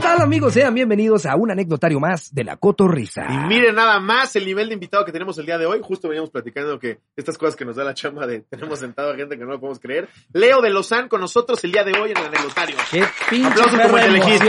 tal amigos? Sean bienvenidos a un anecdotario más de la Cotorrisa. Y miren nada más el nivel de invitado que tenemos el día de hoy. Justo veníamos platicando que estas cosas que nos da la chamba de tenemos sentado a gente que no lo podemos creer. Leo de Lozán con nosotros el día de hoy en el anecdotario. ¡Qué pinche Aplauso como el elegiste.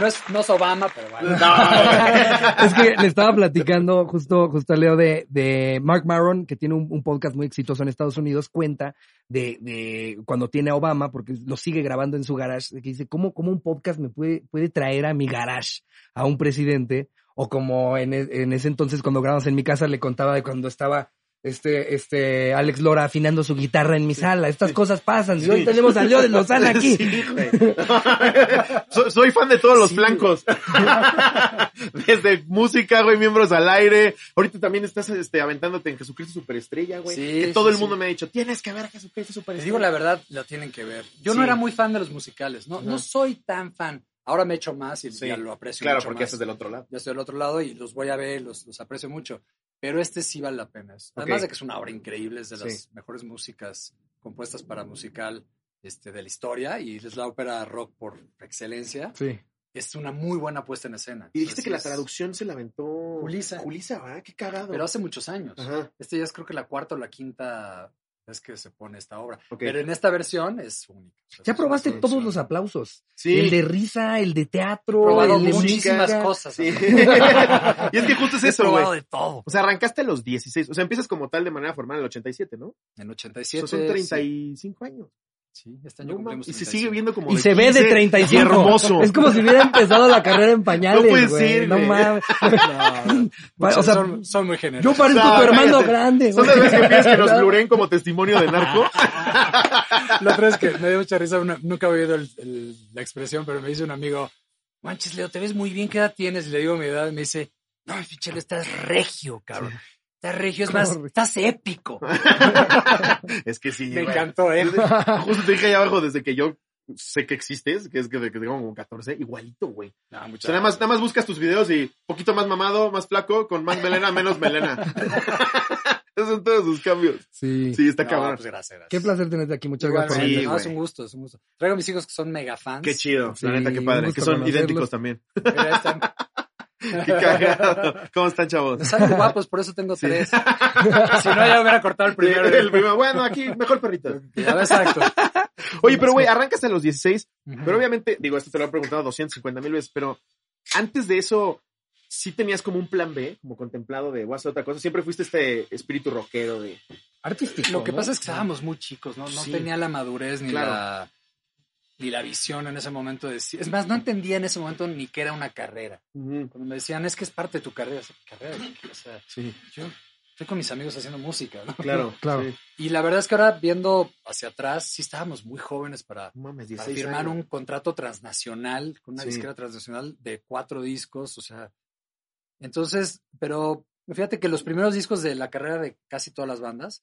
No es, no es Obama, pero bueno. es que le estaba platicando justo, justo a Leo de, de Mark Maron, que tiene un, un podcast muy exitoso en Estados Unidos, cuenta de, de cuando tiene a Obama, porque lo sigue grabando en su garage, que dice, ¿cómo, cómo un podcast me puede, puede traer a mi garage a un presidente? O como en, en ese entonces cuando grabamos en mi casa le contaba de cuando estaba este, este, Alex Lora afinando su guitarra en mi sala. Estas cosas pasan. Y hoy tenemos a Leo de Lozana aquí. Sí, güey. soy, soy fan de todos los Sí, flancos. Desde música, güey, miembros al aire. Ahorita también estás este, aventándote en Jesucristo Superestrella, güey. Sí, que sí, todo el sí. mundo me ha dicho, tienes que ver a Jesucristo Te Superestrella. digo la verdad, lo tienen que ver. Yo no era muy fan de los musicales. No, no soy tan fan. Ahora me he hecho más y Sí. ya lo aprecio Claro, mucho porque más. estás del otro lado. Ya estoy del otro lado y los voy a ver, los, los aprecio mucho. Pero este sí vale la pena. Además de que es una obra increíble, es de Sí. las mejores músicas compuestas para musical este, de la historia y es la ópera rock por excelencia. Sí. Es una muy buena puesta en escena. Y dijiste Así que la traducción se la aventó Julisa. Julisa, ¿verdad? Qué cagado. Pero hace muchos años. Ajá. Este ya es creo que la cuarta o la quinta vez que se pone esta obra. Pero en esta versión es única. O Ya es probaste todos los aplausos. Sí. El de risa, el de teatro, el de muchísimas música. cosas. Sí. y es que justo es He eso, güey. de todo. O sea, arrancaste a los 16. O sea, empiezas como tal de manera formal en el 87, ¿no? En O 87. sea, son 35 años. Sí, este año No cumplimos y se 35. sigue viendo como Y de se ve de 15 35. y hermoso. Es como si hubiera empezado la carrera en pañales, No puede güey. ser, No mames. No, o sea, son, son muy yo generosos. parezco No, tu hermano cállate. grande, ¿Son güey. las que piensas que nos bluren como testimonio de narco? La otra vez que me dio mucha risa, una- nunca había oído el- el- la expresión, pero me dice un amigo, manches, Leo, te ves muy bien, ¿qué edad tienes? Y le digo mi edad y me dice, no, fichero, estás regio, cabrón. Estás regio, es más, estás épico. es que sí, Me güey. encantó, ¿eh? Justo te dije ahí abajo desde que yo sé que existes, que es que, que tengo como 14, igualito, güey. No, O sea, nada más, nada más buscas tus videos y poquito más mamado, más flaco, con más melena, menos melena. Esos son todos sus cambios. Sí. Sí, está No, cabrón. pues gracias, gracias. Qué placer tenerte aquí. Muchas Igual, gracias por Sí, no, es un gusto, es un gusto. Traigo a mis hijos que son mega fans. Qué chido, Sí, la neta, qué padre. Que son conocerlos. idénticos también. Mira, ahí están. Qué cagado. ¿Cómo están, chavos? Salen guapos, por eso tengo Sí. tres. si no, ya hubiera cortado el primero. El primero, bueno, aquí, mejor perrito. Exacto. Oye, pero güey, arrancas a los 16, Ujú. pero obviamente, digo, esto te lo he preguntado 250 mil veces, pero antes de eso, sí tenías como un plan B, como contemplado de voy a hacer otra cosa. Siempre fuiste este espíritu rockero de. Artístico. Lo que ¿no? pasa es que estábamos muy chicos, ¿no? No Sí. tenía la madurez ni Claro. la ni la visión en ese momento de decir- es más, no entendía en ese momento ni que era una carrera. Cuando me decían, es que es parte de tu carrera, yo, carrera, o sea, Sí, yo estoy con mis amigos haciendo música, ¿no? claro. Claro. sí. Y la verdad es que ahora viendo hacia atrás, sí estábamos muy jóvenes para, No mames, para 16 firmar años. un contrato transnacional con una Sí. disquera transnacional de cuatro discos, o sea, entonces, pero fíjate que los primeros discos de la carrera de casi todas las bandas,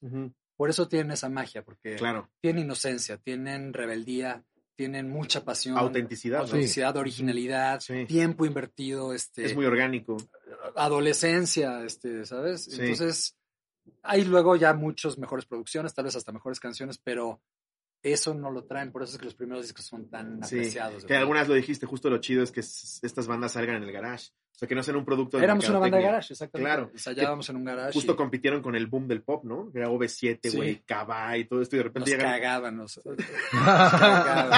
por eso tienen esa magia, porque Claro. tienen inocencia, tienen rebeldía, tienen mucha pasión, Autenticidad. ¿no? autenticidad, originalidad, Sí. tiempo invertido, este, Es muy orgánico. adolescencia, este, ¿sabes? Sí. Entonces, hay luego ya muchas mejores producciones, tal vez hasta mejores canciones, pero eso no lo traen, por eso es que los primeros discos son tan Sí. apreciados. Que algunas lo dijiste, justo lo chido es que estas bandas salgan en el garage. O sea, que no sean un producto de Éramos una banda de garage, exactamente. Claro. Ensayábamos en un garage. Justo y compitieron con el boom del pop, ¿no? Que era OV7, Sí. güey, Cabá y todo esto, y de repente nos llegan. cagaban, nos, nos cagaban.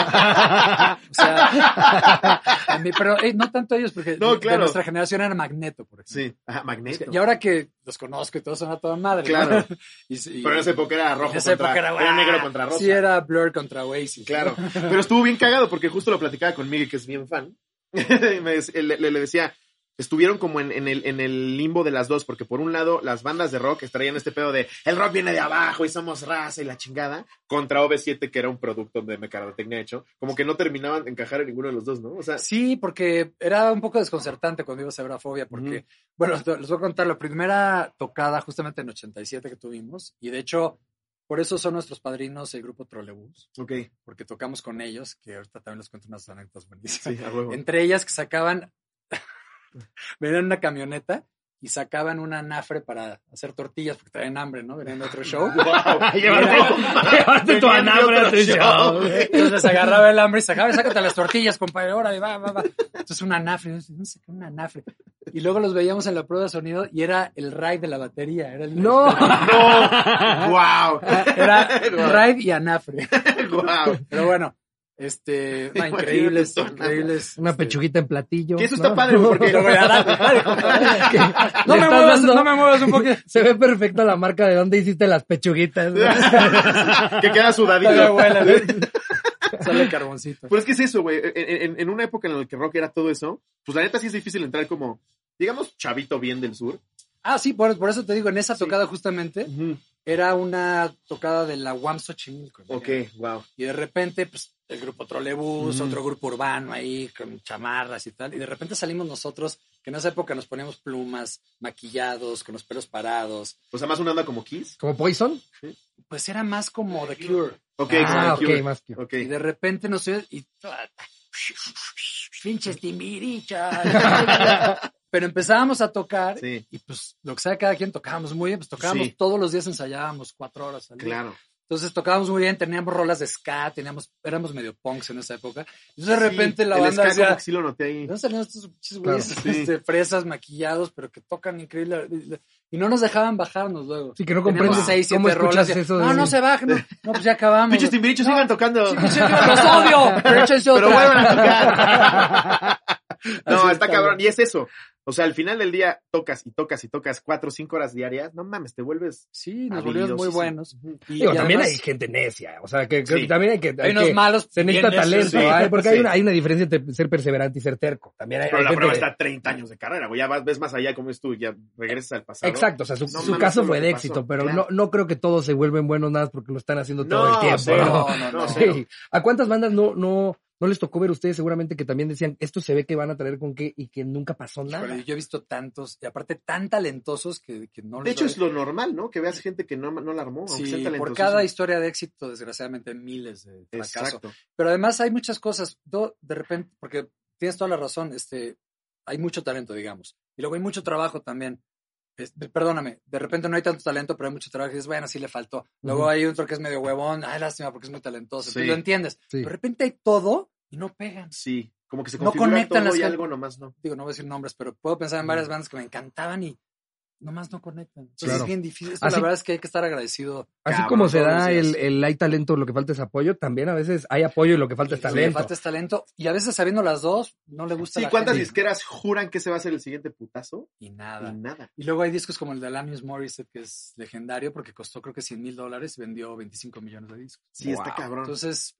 O sea, a mí, pero eh, no tanto ellos, porque No, de claro. nuestra generación era Magneto, por ejemplo. Sí, ajá, Magneto. Y ahora que los conozco y todos son a toda madre. ¿no? Claro. Y- y- Pero en esa época era rojo esa contra, época era, era negro contra rosa. Sí, era Blur contra Oasis. Claro. Pero estuvo bien cagado porque justo lo platicaba con Miguel, que es bien fan. Y me dec- le, le- le decía, estuvieron como en, en el, en el limbo de las dos, porque por un lado las bandas de rock estarían este pedo de el rock viene de abajo y somos raza y la chingada, contra OV7, que era un producto de mercadotecnia hecho, como que no terminaban de encajar en ninguno de los dos, ¿no? O sea, Sí, porque era un poco desconcertante cuando ibas a ver a Fobia, porque, bueno, les voy a contar la primera tocada justamente en 87 que tuvimos, y de hecho, por eso son nuestros padrinos el grupo Trolebús, ok, porque tocamos con ellos, que ahorita también les cuento unas anécdotas buenísimas. sí, a huevo. Entre ellas que sacaban, venían en una camioneta y sacaban una anafre para hacer tortillas porque traían hambre, ¿no? Venían de otro show. Llevaste tu anabra a tu show. Entonces agarraba el hambre y sacaba, sácate las tortillas, compadre, órale, va, va, va. Entonces una anafre, ¿dónde saqué una anafre? Y luego los veíamos en la prueba de sonido y era el ride de la batería. Era el No. No, wow. Era ride y anafre. wow. Pero bueno, este, no, increíbles, increíbles. Una este, pechuguita en platillo. Que eso ¿no? está padre, porque- y luego ya, dale, dale, compadre. No me muevas, dando- no me muevas un poquito. Se ve perfecto la marca de dónde hiciste las pechuguitas. que queda sudadito. Sale carboncito. Pues es que es eso, güey. En, en- en una época en la que rock era todo eso, pues la neta sí es difícil entrar como, digamos, chavito bien del sur. Ah, sí, por, por eso te digo, en esa Sí. tocada justamente era una tocada de la UAM Xochimilco. Ok, wow. Y de repente, pues, el grupo Trolebús, otro grupo urbano ahí, con chamarras y tal. Y de repente salimos nosotros, que en esa época nos poníamos plumas, maquillados, con los pelos parados. O sea, más una onda como Kiss. ¿Como Poison? Pues era más como The Cure. Ok, ah, como The Cure. ok, más que. Ok. Y de repente nos y... Pinches timbirichas. Pero empezábamos a tocar Sí, y pues lo que sea cada quien tocábamos muy bien, pues tocábamos Sí. todos los días ensayábamos cuatro horas al día. claro. Entonces tocábamos muy bien, teníamos rolas de ska, teníamos, éramos medio punks en esa época. Entonces de Sí, repente la el banda ska decía, como que sí lo noté ahí. ¿de dónde salieron estos Claro, güeyes sí. este, fresas, maquillados, pero que tocan increíble? Y no nos dejaban bajarnos luego. Sí, que no comprendes seis, cómo siete rolas. eso. de- No, no se bajen. No, no, pues ya acabamos. Pinches timbirichos No, sigan tocando. sí, sí, los odio, pero échense Pero vuelvan a tocar. No, está está, cabrón. Y es eso. O sea, al final del día tocas y tocas y tocas cuatro o cinco horas diarias. No mames, te vuelves Sí, nos volvimos muy buenos. Y, Digo, y también además, hay gente necia. O sea, que, que Sí. también hay que. hay unos que- malos. se necesita talento, sí. porque Sí. hay, una, hay una diferencia entre ser perseverante y ser terco. También hay, Pero hay la gente prueba que- está 30 años de carrera, güey. Ya vas, ves más allá como es tú, ya regresas al pasado. Exacto, o sea, su, No su mames, caso fue de éxito, pasó. pero Claro. no, no creo que todos se vuelven buenos nada porque lo están haciendo todo No, el tiempo. cero. ¿no? No, no. ¿A cuántas bandas no, no, no les tocó ver ustedes seguramente que también decían, esto se ve que van a traer con qué y que nunca pasó nada? Yo he visto tantos, y aparte tan talentosos que, que no De hecho, doy- es lo normal, ¿no? Que veas gente que no, no la armó, Sí, por cada historia de éxito, desgraciadamente, miles de fracasos. Exacto. Pero además hay muchas cosas, de repente, porque tienes toda la razón, este, hay mucho talento, digamos. Y luego hay mucho trabajo también. Perdóname, de repente no hay tanto talento, pero hay mucho trabajo y dices, bueno, sí le faltó. Luego hay otro que es medio huevón, ay, lástima porque es muy talentoso. Tú Sí. lo entiendes. Sí. De repente hay todo y no pegan. Sí, como que se No conectan todo las y algo nomás no. Digo, no voy a decir nombres, pero puedo pensar en varias Mm. bandas que me encantaban y nomás no conectan. Entonces Claro. es bien difícil. Esto Así- la verdad es que hay que estar agradecido. Así Cabrón, como se da el, el hay talento, lo que falta es apoyo, también a veces hay apoyo y lo que falta es Lo que talento. falta es talento. Y a veces sabiendo las dos, no le gusta Sí, la ¿cuántas gente. disqueras juran que ese va a ser el siguiente putazo? Y Y nada. nada. Y luego hay discos como el de Alanis Morissette, que es legendario porque costó creo que 100 mil dólares y vendió 25 millones de discos. Sí, está Wow. cabrón. Entonces,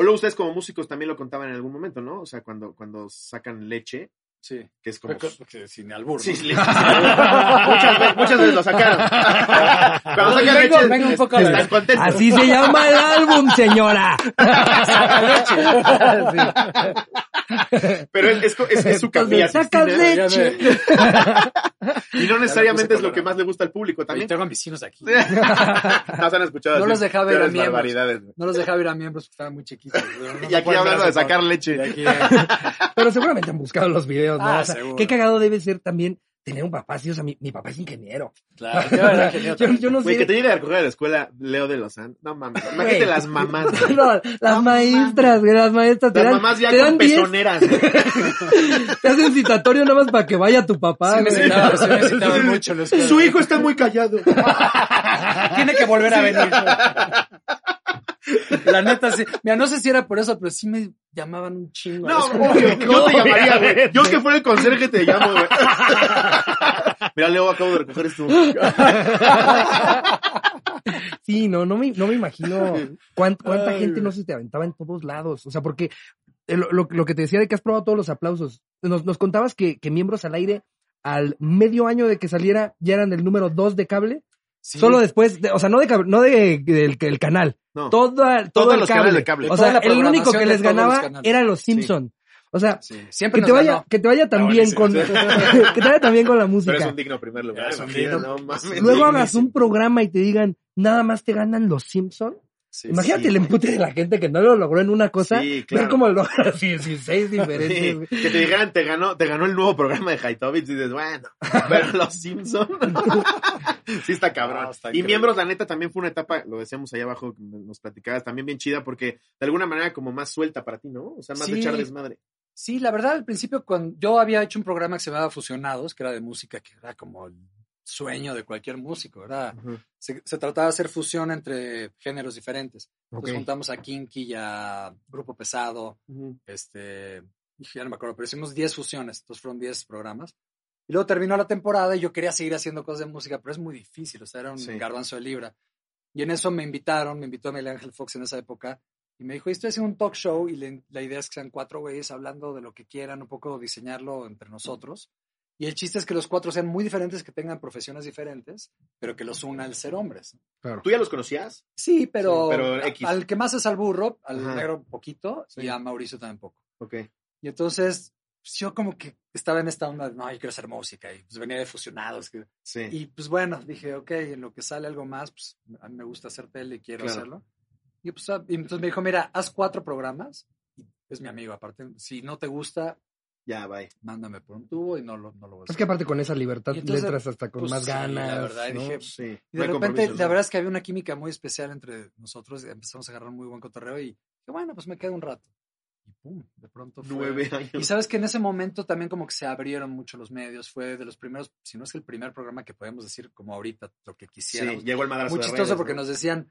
o luego ustedes como músicos también lo contaban en algún momento, ¿no? O sea, cuando, cuando sacan leche, sí. que es como... Porque- sin albur. Sí, ¿no? sí, leche. muchas, veces, muchas veces lo sacaron. Cuando sacan Vengo- leche, vengo un poco a contentos. Así se llama el álbum, señora. Pero es, es, es- es su sacas Sixtina, leche. y no necesariamente es lo que más le gusta al público también. tengo a mis vecinos aquí. no se han escuchado No así los dejaba ir a miembros. No los dejaba ir a miembros porque estaban muy chiquitos. No- Y aquí hablando de sacar leche. Aquí, Pero seguramente han buscado los videos, Ah, O sea, seguro. qué cagado debe ser también tener un papá así. O sea, mi, mi papá es ingeniero. claro, yo no Güey, que sé. te llegue a recoger a la escuela Leo de Lozán. No mames. Imagínate las mamás. güey. No, las No maestras, güey, las maestras te Las dan, mamás ya te con dan 10, pezoneras. te hacen citatorio nada más para que vaya tu papá. Sí necesitaba, sí necesitaba mucho. Su hijo está muy callado. Tiene que volver a venir. La neta, sí. Mira, no sé si era por eso, pero sí me llamaban un chingo. No, obvio. Yo te llamaría, güey. Yo que fuera el conserje te llamo, güey. Mira, Leo, acabo de recoger esto. Sí, no, no me, no me imagino cuán- cuánta Ay, gente no se te aventaba en todos lados. O sea, porque eh, lo, lo- lo que te decía de que has probado todos los aplausos. Nos, nos contabas que, que miembros al aire al medio año de que saliera ya eran el número dos de cable. Sí. Solo después, de- o sea, no de cable, no de, del, del canal. No. Toda, todo Todos el los cable. canales de cable. O sea, el único que les los ganaba era los Simpson. O sea, Sí. Siempre que te vaya, que te vaya también con, buenísimo, que te vaya también con la Pero es música. un digno primer lugar. Es un imagínate, digno. No mames. Luego hagas un programa y te digan, nada más te ganan los Simpson. Sí, Imagínate sí, el empute de la gente que no lo logró en una cosa. Sí, Ver claro. cómo lo logra 16 diferentes. güey. que te dijeran, te ganó, te ganó el nuevo programa de Haitovitz y dices, bueno, pero los Simpson sí está cabrón. Está y increíble. miembros, la neta, también fue una etapa, lo decíamos allá abajo, nos platicabas, también bien chida porque de alguna manera como más suelta para ti, ¿no? O sea, más de Sí. echar desmadre. Sí, la verdad, al principio, cuando yo había hecho un programa que se llamaba Fusionados, que era de música, que era como sueño de cualquier músico, ¿verdad? Se, se trataba de hacer fusión entre géneros diferentes. Entonces Ok. juntamos a Kinky y a Grupo Pesado, este, dije, ya no me acuerdo, pero hicimos 10 fusiones, entonces fueron 10 programas. Y luego terminó la temporada y yo quería seguir haciendo cosas de música, pero es muy difícil, o sea, era un Sí. garbanzo de libra. Y en eso me invitaron, me invitó a Miguel Ángel Fox en esa época, y me dijo, estoy haciendo un talk show y le- la idea es que sean cuatro güeyes hablando de lo que quieran, un poco diseñarlo entre nosotros. Y el chiste es que los cuatro sean muy diferentes, que tengan profesiones diferentes, pero que los una el ser hombres. Claro. ¿Tú ya los conocías? Sí, pero, Sí, pero a- X. al que más es al burro, al Ajá. negro poquito, Sí. y a Mauricio también poco. Ok. Y entonces pues, yo como que estaba en esta onda, de, no, yo quiero hacer música, y pues venía de fusionados. que- Sí. Y pues bueno, dije, ok, en lo que sale algo más, pues a mí me gusta hacer tele y quiero Claro. hacerlo. Y pues ah, y entonces me dijo, mira, haz cuatro programas, y es mi amigo aparte, si no te gusta, Ya, bye. mándame por un tubo y no lo, no lo voy a Es hacer. que aparte con esa libertad entonces, le entras hasta con pues, más sí, la ganas. verdad, y ¿no? dije, Sí. Y de repente, la verdad es que había una química muy especial entre nosotros. y Empezamos a agarrar muy buen cotorreo y dije, bueno, pues me quedo un rato. Y pum, de pronto fue. Nueve años. Y sabes que en ese momento también como que se abrieron mucho los medios. Fue de los primeros, si no es que el primer programa que podemos decir como ahorita, lo que Sí, quisiéramos. llegó el madrazo muy de chistoso redes, porque ¿no? nos decían,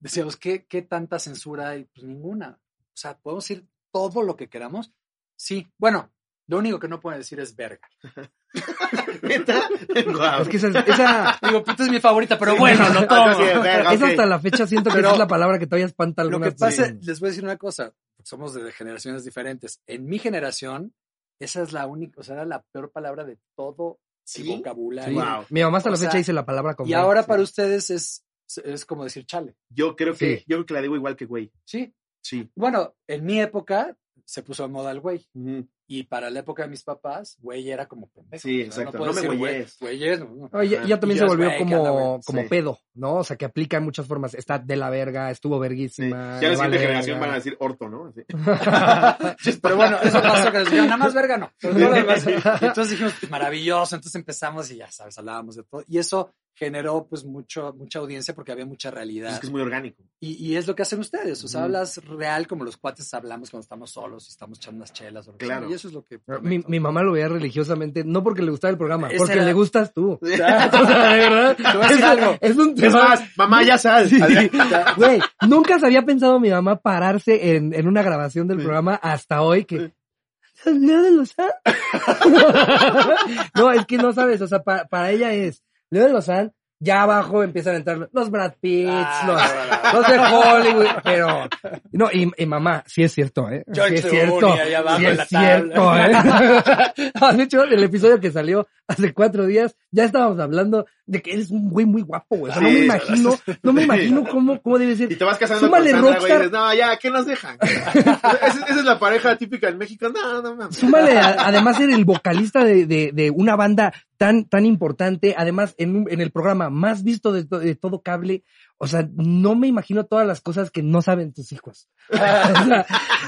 decíamos, ¿qué, ¿qué tanta censura hay? Pues ninguna. O sea, ¿podemos decir todo lo que queramos? Sí. Bueno, lo único que no pueden decir es verga. ¿Neta? Guau. Es que esa, esa, Digo, puta es mi favorita, pero Sí, bueno, lo ah, tomo. sí, verga, esa ok. hasta la fecha siento que Pero- esa es la palabra que todavía espanta a Lo algunas que pasa, les voy a decir una cosa, somos de generaciones diferentes. En mi generación, esa es la única, o sea, era la peor palabra de todo ¿Sí? el vocabulario. Sí. Wow. Mi mamá hasta O la fecha sea, dice la palabra con Y ahora Sí. para ustedes es, es como decir chale. Yo creo que, Sí. yo creo que la digo igual que güey. Sí. Sí. Bueno, en mi época se puso de moda el güey. Ujú. Y para la época de mis papás, güey era como pendejo. Sí, O sea, exacto. puedes No me decir güey- güeyes. Güeyes, no, no. Oye, ya, también Y se volvió güey, ¿qué onda, como, como Sí. pedo, ¿no? O sea, que aplica en muchas formas. Está de la verga, estuvo Sí. verguísima. Ya la siguiente vale generación van a decir orto, ¿no? Así. Pero bueno, eso pasó que nada más verga no. Entonces dijimos, "Pues, maravilloso. Entonces empezamos y ya sabes, hablábamos de todo. Y eso generó pues mucho, mucha audiencia porque había mucha realidad. Es que es muy orgánico. Y, y es lo que hacen ustedes. O sea, hablas real como los cuates hablamos cuando estamos solos y estamos echando unas chelas. O lo que Claro. Y eso es lo que... Mi, mi mamá lo veía religiosamente, no porque le gustaba el programa, porque era- le gustas tú. Sí. O sea, de verdad. Te voy a decir es, algo. es un Es tema. más, mamá, ya. Sí. Así. Güey, nunca se había pensado mi mamá pararse en, en una grabación del Sí. programa hasta hoy que. Sí. Leo de Lozán. no, es que no sabes, o sea, pa- para ella es Leo de Lozán, ya abajo empiezan a entrar los Brad Pitts, Ah, los, los de Hollywood, pero no, y, y mamá, sí es cierto, ¿eh? George sí es cierto, sí en es la cierto, tabla. ¿eh? De hecho, el episodio que salió hace cuatro días, ya estábamos hablando de que eres un güey muy guapo, güey. O sea, no me sí, imagino, no me imagino cómo, cómo debe ser. Y te vas casando Súmale con Sandra, güey, y rockstar. dices, no, ya, ¿qué nos dejan? esa, esa es la pareja típica en México. No, no mames. Súmale, a- además, ser el vocalista de, de, de una banda tan, tan importante, además, en, un- en el programa más visto de, to- de todo cable. O sea, no me imagino todas las cosas que no saben tus hijos. O sea,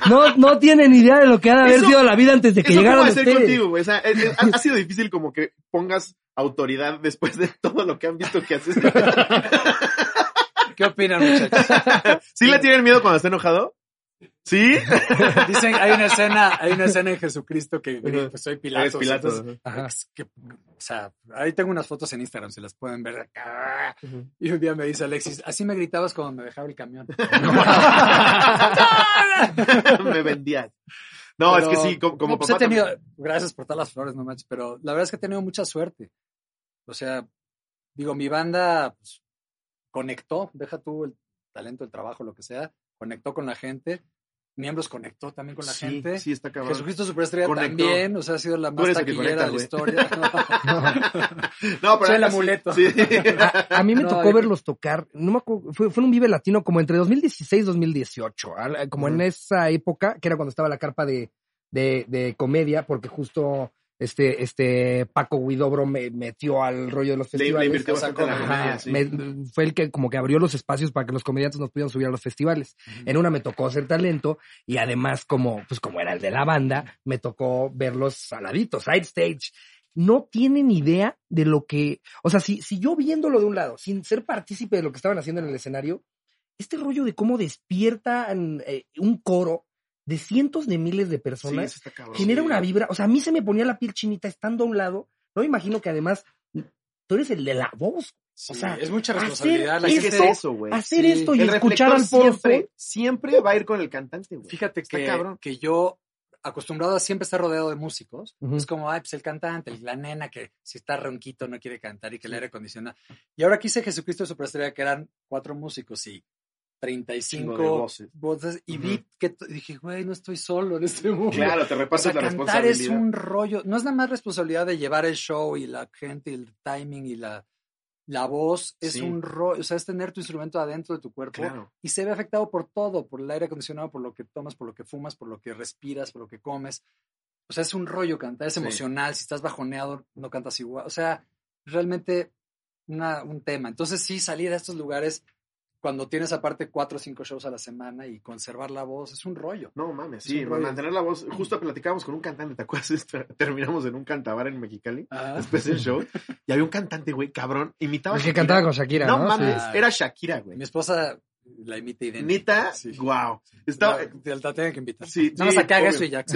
no, no tienen idea de lo que ha de haber Eso- sido la vida antes de que ¿Eso llegaran ustedes. contigo? O sea, es- es- ha, ha sido difícil como que pongas autoridad después de todo lo que han visto que haces. ¿Qué opinan, muchachos? ¿Sí le tienen miedo cuando está enojado? ¿Sí? Dicen, hay una escena, hay una escena en Jesucristo que pues, soy. Eres entonces, Ajá. es que, o sea, ahí tengo unas fotos en Instagram, si las pueden ver acá. Y un día me dice Alexis, así me gritabas cuando me dejaba el camión. Me vendías. No, es que sí, como, como no, pues papá he tenido, también. gracias por todas las flores, no manches, pero la verdad es que he tenido mucha suerte. O sea, digo, mi banda pues, conectó, deja tú el talento, el trabajo, lo que sea, conectó con la gente, miembros conectó también con la sí, gente. Sí, está cabrón. Jesucristo Superestrella Conectó. también, o sea, ha sido la más taquillera de la historia. No, pero Soy el amuleto. Sí. A, a mí me No, tocó yo- verlos tocar, no me acuerdo, fue, fue en un Vive Latino como entre 2016 y 2018, al- como en Ujú. esa época, que era cuando estaba la carpa de, de, de comedia, porque justo este, este Paco Guidobro me metió al rollo de los Le, le festivales. o sea, como- Ajá, sí. me- fue el que como que abrió los espacios para que los comediantes nos pudieran subir a los festivales. En una me tocó hacer talento y además como, pues como era el de la banda, me tocó verlos saladitos, side stage. No tienen idea de lo que, o sea, si, si yo viéndolo de un lado, sin ser partícipe de lo que estaban haciendo en el escenario, este rollo de cómo despiertan eh, un coro de cientos de miles de personas cabrón. genera Sí. una vibra, o sea, a mí se me ponía la piel chinita estando a un lado, no me imagino que además tú eres el de la voz, Sí, O sea, es mucha hacer responsabilidad. La Es eso- güey. hacer Sí. esto y El escuchar al siempre, siempre va a ir con el cantante, güey. Fíjate que, cabrón. que yo, acostumbrado a siempre estar rodeado de músicos, es como, ay, pues el cantante, la nena que si está ronquito no quiere cantar y que el aire acondicionado. Y ahora quise Jesucristo Superestrella, que eran cuatro músicos y 35 Chingo de voces. voces, y Ujú. vi que dije, güey, no estoy solo en este mundo. Claro, te O repasas sea, la cantar es responsabilidad. un rollo. No es nada más responsabilidad de llevar el show y la gente y el timing y la, la voz. Es Sí. un rollo. O sea, es tener tu instrumento adentro de tu cuerpo Claro. y se ve afectado por todo, por el aire acondicionado, por lo que tomas, por lo que fumas, por lo que respiras, por lo que comes. O sea, es un rollo cantar, es Sí. emocional. Si estás bajoneado, no cantas igual. O sea, realmente una- un tema. Entonces, sí, salir a estos lugares cuando tienes aparte cuatro o cinco shows a la semana y conservar la voz es un rollo. No mames, Es sí, mantener la voz. Justo platicábamos con un cantante, ¿te acuerdas? Esta- Terminamos en un cantabar en Mexicali, después del show, y había un cantante, güey, cabrón, imitaba a el que Shakira. cantaba con Shakira, ¿no? No mames, Sí. era Shakira, güey. Mi esposa la imita idéntica. Neta, Sí. wow. Estaba, La, la tengo que invitar. Sí, sí, a que haga eso y ya.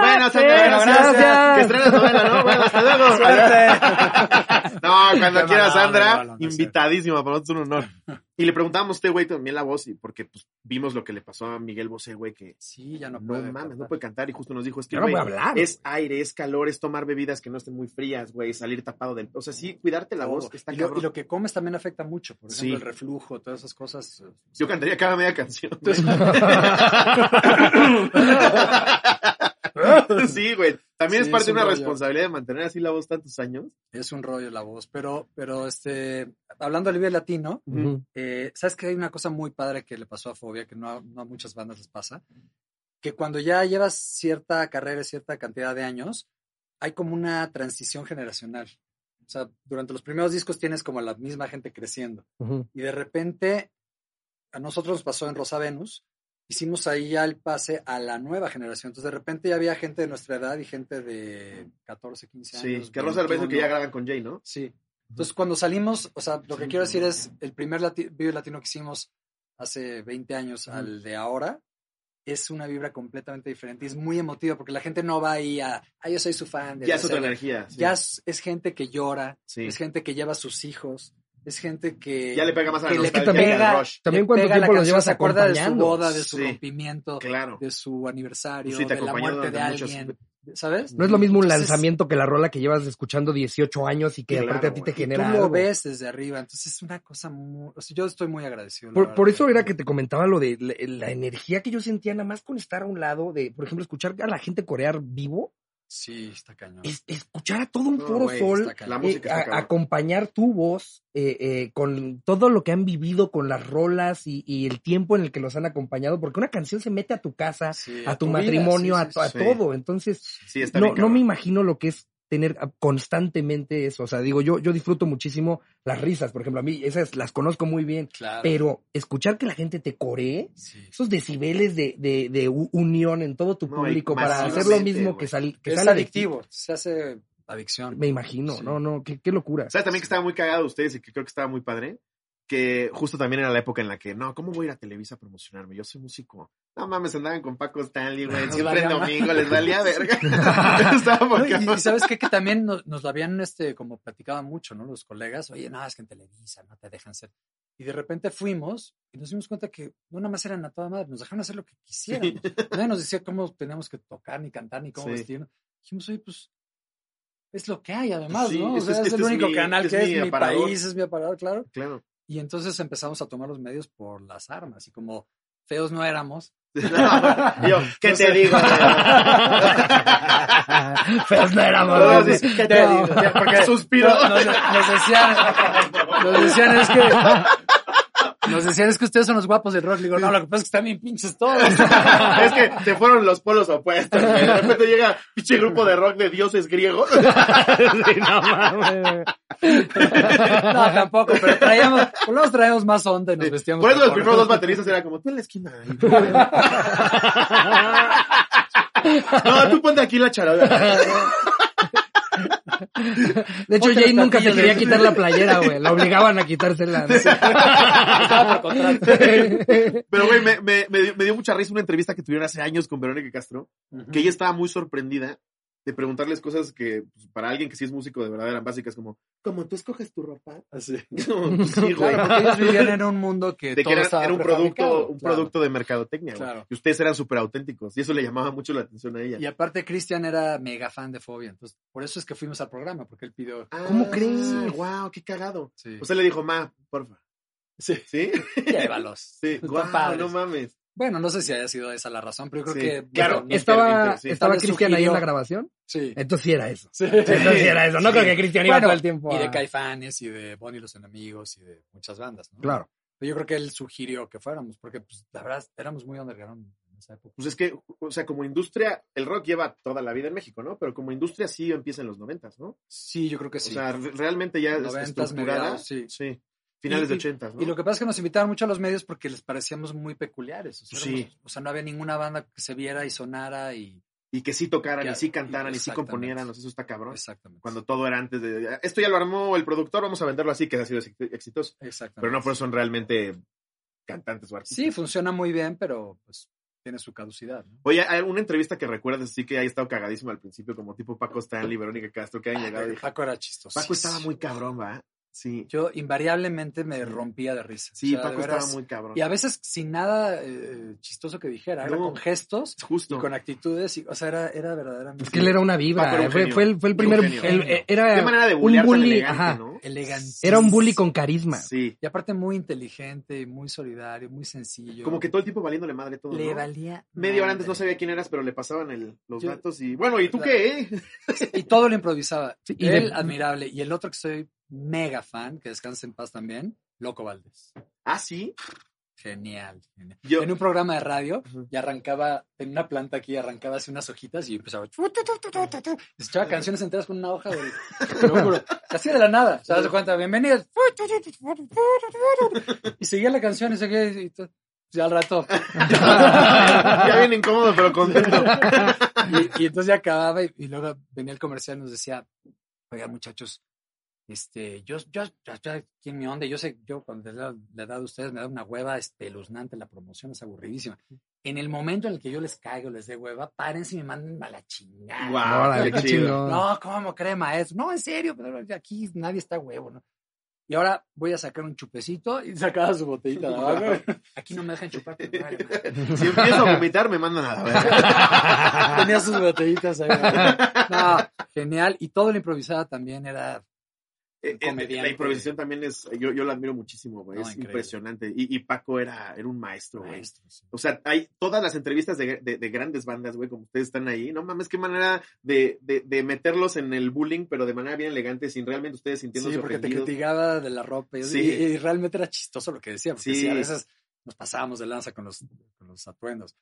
Bueno, Sandra, Gracias. gracias. Que estrenes novela, ¿no? Bueno, hasta luego. No, cuando Qué quiera, mala onda, Sandra, qué mala onda, invitadísima, para nosotros es un honor. Y le preguntamos a este güey también la voz, y porque pues, vimos lo que le pasó a Miguel Bosé, güey, que Sí, ya no no, puede. mames, no puede cantar, y justo nos dijo, es que, Ya no güey, hablar, es aire, es calor, es tomar bebidas que no estén muy frías, güey, salir tapado del... O sea, sí, cuidarte la voz, está y, lo, y lo que comes también afecta mucho. Por ejemplo, Sí. el reflujo, todas esas cosas. eh, Yo cantaría cada media canción. sí, güey. También Sí, es parte es de un una rollo. responsabilidad de mantener así la voz tantos años. Es un rollo la voz. Pero, pero este, hablando a nivel latino, eh, ¿sabes que hay una cosa muy padre que le pasó a Fobia, que no a, no a muchas bandas les pasa? Que cuando ya llevas cierta carrera, cierta cantidad de años, hay como una transición generacional. O sea, durante los primeros discos tienes como la misma gente creciendo. Y de repente, a nosotros nos pasó en Rosa Venus, hicimos ahí ya el pase a la nueva generación. Entonces, de repente ya había gente de nuestra edad y gente de 14, 15 Sí, años. que Rosa Beso que 21. ya graban con Jay, ¿no? Sí. Entonces, cuando salimos, o sea, lo que quiero decir es, el primer lati- video latino que hicimos hace 20 años al de ahora, es una vibra completamente diferente y es muy emotiva porque la gente no va ahí a, ah, yo soy su fan. de Ya la es otra serie". energía. sí. Ya es, es gente que llora, Sí. es gente que lleva a sus hijos, es gente que... Ya le pega más a la que le nostalgia también- que al Rush. También cuánto pega la tiempo los canción, llevas se acuerda de su acompañando. boda, de su Sí. rompimiento, Claro. de su aniversario, Sí, te de la muerte de muchos- alguien, ¿sabes? No es lo mismo un Entonces, lanzamiento que la rola que llevas escuchando 18 años y que Claro, aparte a ti te güey. Y genera tú lo algo. ves desde arriba, entonces es una cosa muy... o sea, yo estoy muy agradecido. Por, por eso era que te comentaba lo de la, la energía que yo sentía nada más con estar a un lado de, por ejemplo, escuchar a la gente corear vivo, Sí, está cañón. es, escuchar a todo un No, güey, sol, eh, a- acompañar tu voz eh, eh, con todo lo que han vivido con las rolas y, y el tiempo en el que los han acompañado, porque una canción se mete a tu casa, Sí, a tu matrimonio, sí, a, sí, a sí. todo. Entonces, Sí, está no, bien no me imagino lo que es tener constantemente eso. O sea, digo, yo, yo disfruto muchísimo las risas, por ejemplo, a mí esas las conozco muy bien, Claro. pero escuchar que la gente te coree, Sí. esos decibeles de, de, de unión en todo tu No, público para hacer lo mismo que, sal, que es sale adictivo, se hace adicción. Me imagino, Sí. no, no, qué, qué locura. ¿Sabes también que estaba muy cagado de ustedes y que creo que estaba muy padre? Que justo también era la época en la que, no, ¿cómo voy a ir a Televisa a promocionarme? Yo soy músico. No mames, andaban con Paco Stanley, güey. Les Siempre en domingo les valía verga. No, y, y sabes qué? que también nos, nos lo habían este, como platicado mucho, ¿no? Los colegas, oye, no, es que en Televisa no te dejan ser. Y de repente fuimos y nos dimos cuenta que no nada más eran a toda madre, nos dejaron hacer lo que quisieran. Nadie nos decía cómo teníamos que tocar, ni cantar, ni cómo Sí. vestirnos. Dijimos, oye, pues es lo que hay además, Sí, ¿no? O este sea, es- es, este el es único mi- canal es que es mi mi aparador. país, es mi aparador, claro. Claro. Y entonces empezamos a tomar los medios por las armas y como feos no éramos. No, yo, ¿qué te digo? Feos no éramos, ¿Qué te digo? Porque Suspiro. Nos, nos decían, nos decían es que Nos decían, es que ustedes son los guapos del rock. Le digo, no, lo que pasa es que están bien pinches todos. es que se fueron los polos opuestos. güey. De repente llega pinche grupo de rock de dioses griegos. Sí, no mames. No, tampoco, pero traíamos, por lo menos traíamos más onda y nos vestíamos. Por eso los primeros dos bateristas era como, tú en la esquina. No, tú ponte aquí la charada. De hecho, Jane los nunca se quería quitar la playera, güey. La obligaban a quitársela. ¿no? Estaba por contrato. Pero, güey, me, me, me, dio, me dio mucha risa una entrevista que tuvieron hace años con Verónica Castro, que ella estaba muy sorprendida de preguntarles cosas que pues, para alguien que sí es músico de verdad eran básicas, como, ¿cómo tú escoges tu ropa? Así. Como, pues, sí, güey. Claro, porque ellos vivían en un mundo que De que todo era, estaba era un producto, un claro. producto de mercadotecnia, güey. Y ustedes eran súper auténticos. Y eso le llamaba mucho la atención a ella. Y aparte, Cristian era mega fan de Fobia. Entonces, por eso es que fuimos al programa, porque él pidió. ¿Cómo Ah, crees? Wow, qué cagado. Sí. Usted le dijo, ma, porfa. Sí. ¿Sí? Llévalos. Sí. Wow, no mames. Bueno, no sé si haya sido esa la razón, pero yo creo Sí, que. claro, bueno, Estaba, sí. estaba Cristian ahí en la grabación. Sí. Entonces sí era eso. Sí. Entonces sí era eso. No creo que Cristian iba Bueno, todo el tiempo. Y de Caifanes y de Bonnie y los enemigos y de muchas bandas, ¿no? Claro. Pero yo creo que él sugirió que fuéramos, porque pues, la verdad éramos muy underground en esa época. Pues es que, o sea, como industria, el rock lleva toda la vida en México, ¿no? Pero como industria sí empieza en los noventas, ¿no? Sí, yo creo que sí. O sea, re- realmente ya es 90s, estructurada. mediados, sí. Sí. Finales Y- de y- ochentas, ¿no? Y lo que pasa es que nos invitaron mucho a los medios porque les parecíamos muy peculiares. O sea, Sí. éramos- o sea, no había ninguna banda que se viera y sonara y. Y que sí tocaran, Ya, y sí cantaran, y sí componieran, eso está cabrón. Exactamente. Cuando todo era antes de... Esto ya lo armó el productor, vamos a venderlo así, que ha sido exi- exitoso. Exactamente. Pero no por eso son realmente cantantes o artistas. Sí, funciona muy bien, pero pues tiene su caducidad. ¿no? Oye, ¿hay alguna entrevista que recuerdas así que haya estado cagadísimo al principio, como tipo Paco Stanley, Verónica Castro, que hayan llegado y... Paco era chistoso. Paco estaba muy cabrón, ¿va? Sí. Yo invariablemente me rompía de risa. Sí, O sea, de Paco veras, estaba muy cabrón. Y a veces sin nada eh, chistoso que dijera, era con gestos Justo. y con actitudes. Y, o sea, era, era verdaderamente Es que él era una vibra. Paco era un fue, el, fue el Era un primer. genio. el- eh, era Qué manera de un bully. elegante, ajá. ¿no? elegante. Era un bully con carisma. Sí. Y aparte muy inteligente, muy solidario, muy sencillo. Como que todo el tiempo valiéndole madre todo, le ¿no? valía. Media hora antes no sabía quién eras, pero le pasaban el, los Yo- datos y... Bueno, ¿y tú qué, eh? Y todo lo improvisaba. Sí, y Él, de- admirable. Y el otro que soy mega fan, que descanse en paz también, Loco Valdés. Ah, sí. Genial. genial. Yo... En un programa de radio Ujú. y arrancaba, en una planta aquí, arrancaba así unas hojitas y empezaba. Escuchaba canciones enteras con una hoja de. Te. Así de la nada. ¿Se das cuenta? Bienvenidos. Y seguía la canción y seguía. Y, to- ya al rato. ya bien incómodo, pero contento. Y, y entonces ya acababa y, y luego venía el comercial y nos decía, oigan muchachos, este, yo, yo, yo estoy aquí en mi onda, yo sé, yo cuando la, la edad de ustedes me da una hueva espeluznante, la promoción es aburridísima. En el momento en el que yo les caigo, les dé hueva, párense y me manden a la chingada. Qué qué chido. No, ¿cómo cree, maestro? No, en serio, pero aquí nadie está huevo, ¿no? Y ahora voy a sacar un chupecito y sacaba su botellita de abajo. Aquí no me dejan chupar. vale. Si empiezo a vomitar, me mandan a la verga. Tenía sus botellitas ahí. No, genial. Y todo lo improvisado también era. Eh, eh, comediante. La improvisación también es, yo, yo la admiro muchísimo, güey. No, es increíble. impresionante. Y, y Paco era, era un maestro, güey. Sí. O sea, hay todas las entrevistas de, de- de grandes bandas, güey, como ustedes están ahí. No mames, qué manera de, de, de meterlos en el bullying, pero de manera bien elegante, sin realmente ustedes sintiéndose Sí, porque te ofendidos. criticaba de la ropa y, Sí. y- y realmente era chistoso lo que decía, porque Sí. sí, a veces nos pasábamos de lanza con los, con los atuendos.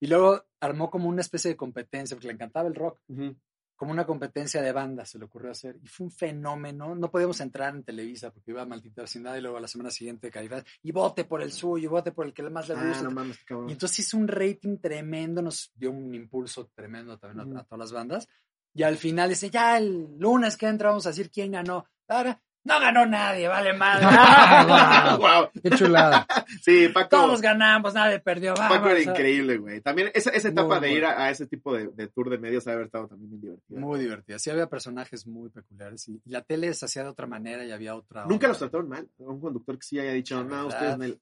Y luego armó como una especie de competencia, porque le encantaba el rock, Ujú. Como una competencia de bandas se le ocurrió hacer. Y fue un fenómeno. No podíamos entrar en Televisa porque iba a maldita vecindad y luego a la semana siguiente caía. Y vote por el suyo, y vote por el que más le Ah, gusta. no mames. Y entonces hizo un rating tremendo, nos dio un impulso tremendo también a- a, todas las bandas. Y al final dice, ya el lunes que entra vamos a decir quién ganó. Ahora, no ganó nadie, vale madre. Ah, Wow. Qué chulada. Sí, Paco. Todos ganamos, nadie perdió. Vamos, Paco era increíble, güey. También esa, esa Muy etapa de ir a, a ese tipo de, de tour de medios ha de haber estado también bien divertida. Muy divertida. Sí, había personajes muy peculiares. Y, la tele se hacía de otra manera y había otra. Nunca onda. los trataron mal. Un conductor que sí haya dicho, La no, verdad. ustedes no.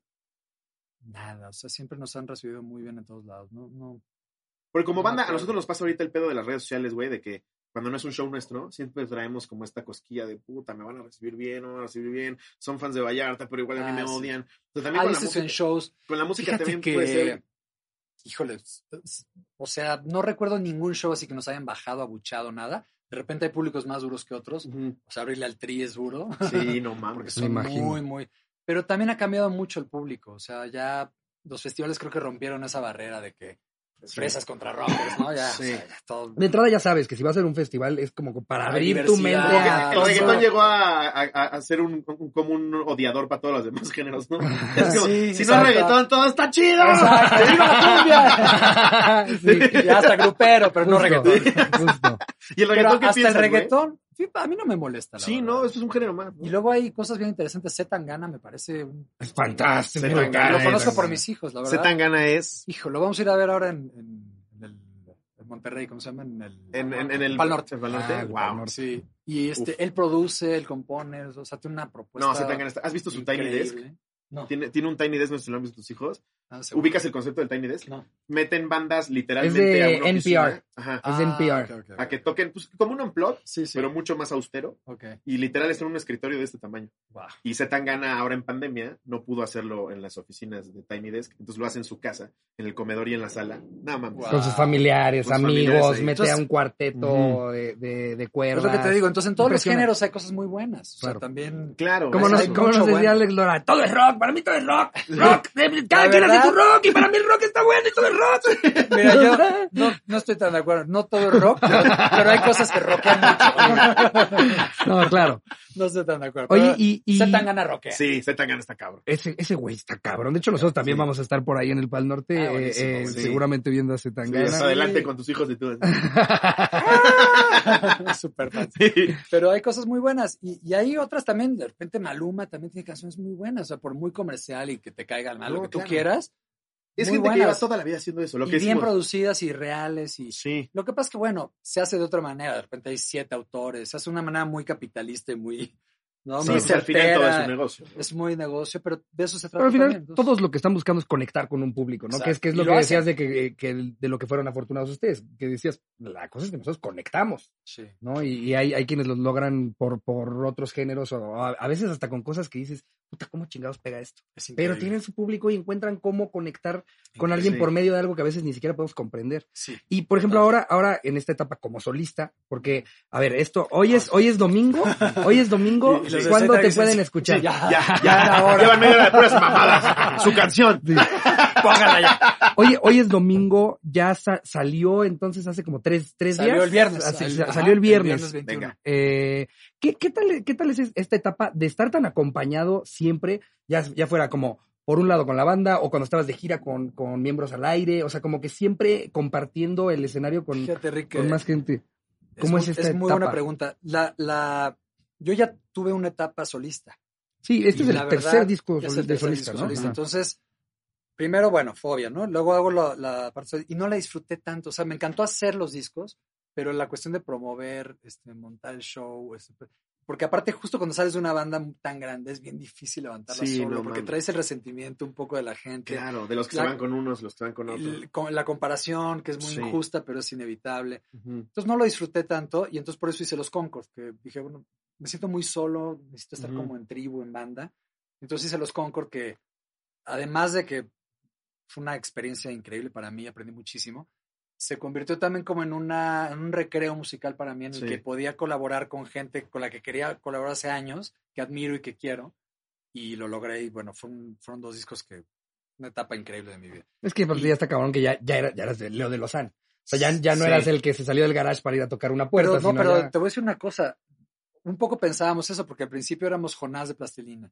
Nada, o sea, siempre nos han recibido muy bien en todos lados. No, no. Porque como No me banda, a nosotros nos pasa ahorita el pedo de las redes sociales, güey, de que cuando no es un show nuestro, siempre traemos como esta cosquilla de puta, me van a recibir bien, no me van a recibir bien, son fans de Vallarta, pero igual a mí Ah, me sí. odian. Entonces también Ah, con la, dices en música, shows. con la música también que, puede ser. híjole, o sea, no recuerdo ningún show así que nos hayan bajado, abuchado, nada. De repente hay públicos más duros que otros. Ujú. O sea, abrirle al tri es duro, Sí, no porque mames. son imagino. muy, muy... Pero también ha cambiado mucho el público. O sea, ya los festivales creo que rompieron esa barrera de que fresas contra rockers, ¿no? Ya, Sí. o sea, ya todo. De entrada ya sabes que si va a ser un festival es como para abrir tu mente a El reggaetón llegó a, a, ser un, un- como un odiador para todos los demás géneros, ¿no? Es como, Sí, si no exacto. es reggaetón, todo está chido. Exacto, ¡viva la cumbia! Sí, Ya hasta grupero, pero no reggaetón. justo. Y el Pero reggaetón, ¿qué hasta el reggaetón, sí, a mí no me molesta. La Sí, verdad. no, eso es un género más. Y luego hay cosas bien interesantes. Z Tangana me parece un... Es fantástico. Se Tangana Lo es- conozco por mis hijos, la verdad. Z Tangana es Hijo, lo vamos a ir a ver ahora en, en- en el en Monterrey, ¿cómo se llama? En el, en, en, en el Pal Norte. en Pal Norte. Ah, el wow. Pal Norte. Sí. Y este, Uf. él produce, él compone, o sea, tiene una propuesta. No, Z Tangana está. ¿Has visto su Tiny Desk? No. Tiene, tiene un Tiny Desk, no sé si lo han visto tus hijos. Ah. ¿Ubicas el concepto del Tiny Desk? No. Meten bandas literalmente Es de a una oficina. Ajá. Es ok, ok, ok. A que toquen, pues, como un unplug, Sí, sí. pero mucho más austero. Ok. Y literal está en un escritorio de este tamaño. Wow. Y Zetangana ahora en pandemia no pudo hacerlo en las oficinas de Tiny Desk, entonces lo hace en su casa, en el comedor y en la sala. Nada más. Wow. Con sus familiares, Con sus amigos, familiares mete a un cuarteto de, de, de Es cuerdas. lo que te digo. Entonces, en todos los géneros hay cosas muy buenas. O sea, Claro. también. Claro. Como nos, como nos decía bueno. Alex Lora, todo es rock, para mí todo es rock, rock, de- cada quien hace su rock y para mí el rock está bueno y todo es rock. Mira, yo no, no estoy tan de acuerdo. No todo es rock, pero, pero hay cosas que rockean mucho. No, claro. No estoy tan de acuerdo. Oye, y, y Zetangana rockea. Sí, Zetangana está cabrón. ese, ese güey está cabrón. De hecho, nosotros también Sí. vamos a estar por ahí en el Pal Norte, Ah, eh, eh, seguramente viendo a Sí, Zetangana. hasta adelante con tus hijos y tú. Súper fan. Sí. Pero hay cosas muy buenas. Y, y hay otras también. De repente Maluma también tiene canciones muy buenas. O sea, por muy comercial y que te caigan mal, lo que tú claro. quieras. Es Muy gente que lleva toda la vida haciendo eso. Lo y que bien decimos. producidas y reales. Y Sí. lo que pasa es que, bueno, se hace de otra manera. De repente hay siete autores. Se hace de una manera muy capitalista y muy. ¿no? Sí, Muy sí, al final todo es un negocio. Es muy negocio, pero de eso se trata Pero al final, también. Todos lo que están buscando es conectar con un público, ¿no? Exacto. Que es, que es lo lo que hacen. decías de que, que el- de lo que fueron afortunados ustedes. Que decías, la cosa es que nosotros conectamos. sí. ¿no? Y, y hay, hay quienes los logran por, por otros géneros o a, a veces hasta con cosas que dices, puta, ¿cómo chingados pega esto? Es Pero tienen su público y encuentran cómo conectar con Increíble. alguien por medio de algo que a veces ni siquiera podemos comprender. Sí. Y por ejemplo, ahora, ahora en esta etapa como solista, porque, a ver, esto, hoy es, hoy es domingo, hoy es domingo, ¿cuándo te pueden escuchar? sí, ya. Ya, ya, llevan media hora de puras mamadas. Su canción. Sí. Póngala ya. Oye, hoy es domingo, ya sa- salió entonces hace como tres, tres días. Salió el viernes. Salió el viernes. 21. Venga. Eh, ¿qué, qué tal, ¿Qué tal es esta etapa de estar tan acompañado siempre, ya, ya fuera como por un lado con la banda o cuando estabas de gira con, con miembros al aire, o sea, como que siempre compartiendo el escenario con, Fíjate, con que más gente? ¿Cómo es muy- esta Es muy buena pregunta. La, la, yo ya tuve una etapa solista. Sí, este es el tercer disco es de solista, disco ¿no? solista. Entonces, primero, bueno, fobia, ¿no? Luego hago la, la parte y no la disfruté tanto. O sea, me encantó hacer los discos, pero la cuestión de promover, este, montar el show, este, porque aparte justo cuando sales de una banda tan grande es bien difícil levantarla Sí, solo, no porque traes el resentimiento un poco de la gente. Claro, de los que La- se van con unos, los que van con otros. el- la comparación, que es muy Sí. injusta, pero es inevitable. Entonces no lo disfruté tanto y entonces por eso hice los Concord, que dije, bueno, me siento muy solo, necesito estar como en tribu, en banda. Entonces hice los Concord que, además de que fue una experiencia increíble para mí, aprendí muchísimo, se convirtió también como en, una, en un recreo musical para mí, en el Sí. que podía colaborar con gente con la que quería colaborar hace años, que admiro y que quiero, y lo logré y bueno, fue un- fueron dos discos que, una etapa increíble de mi vida. Es que Y- ya está cabrón que ya, ya, era- ya eras de Leo de Lozán. O sea, ya, ya no Sí. eras el que se salió del garage para ir a tocar una puerta. Pero, no, pero ya- te voy a decir una cosa. Un poco pensábamos eso, porque al principio éramos Jonás de Plastilina.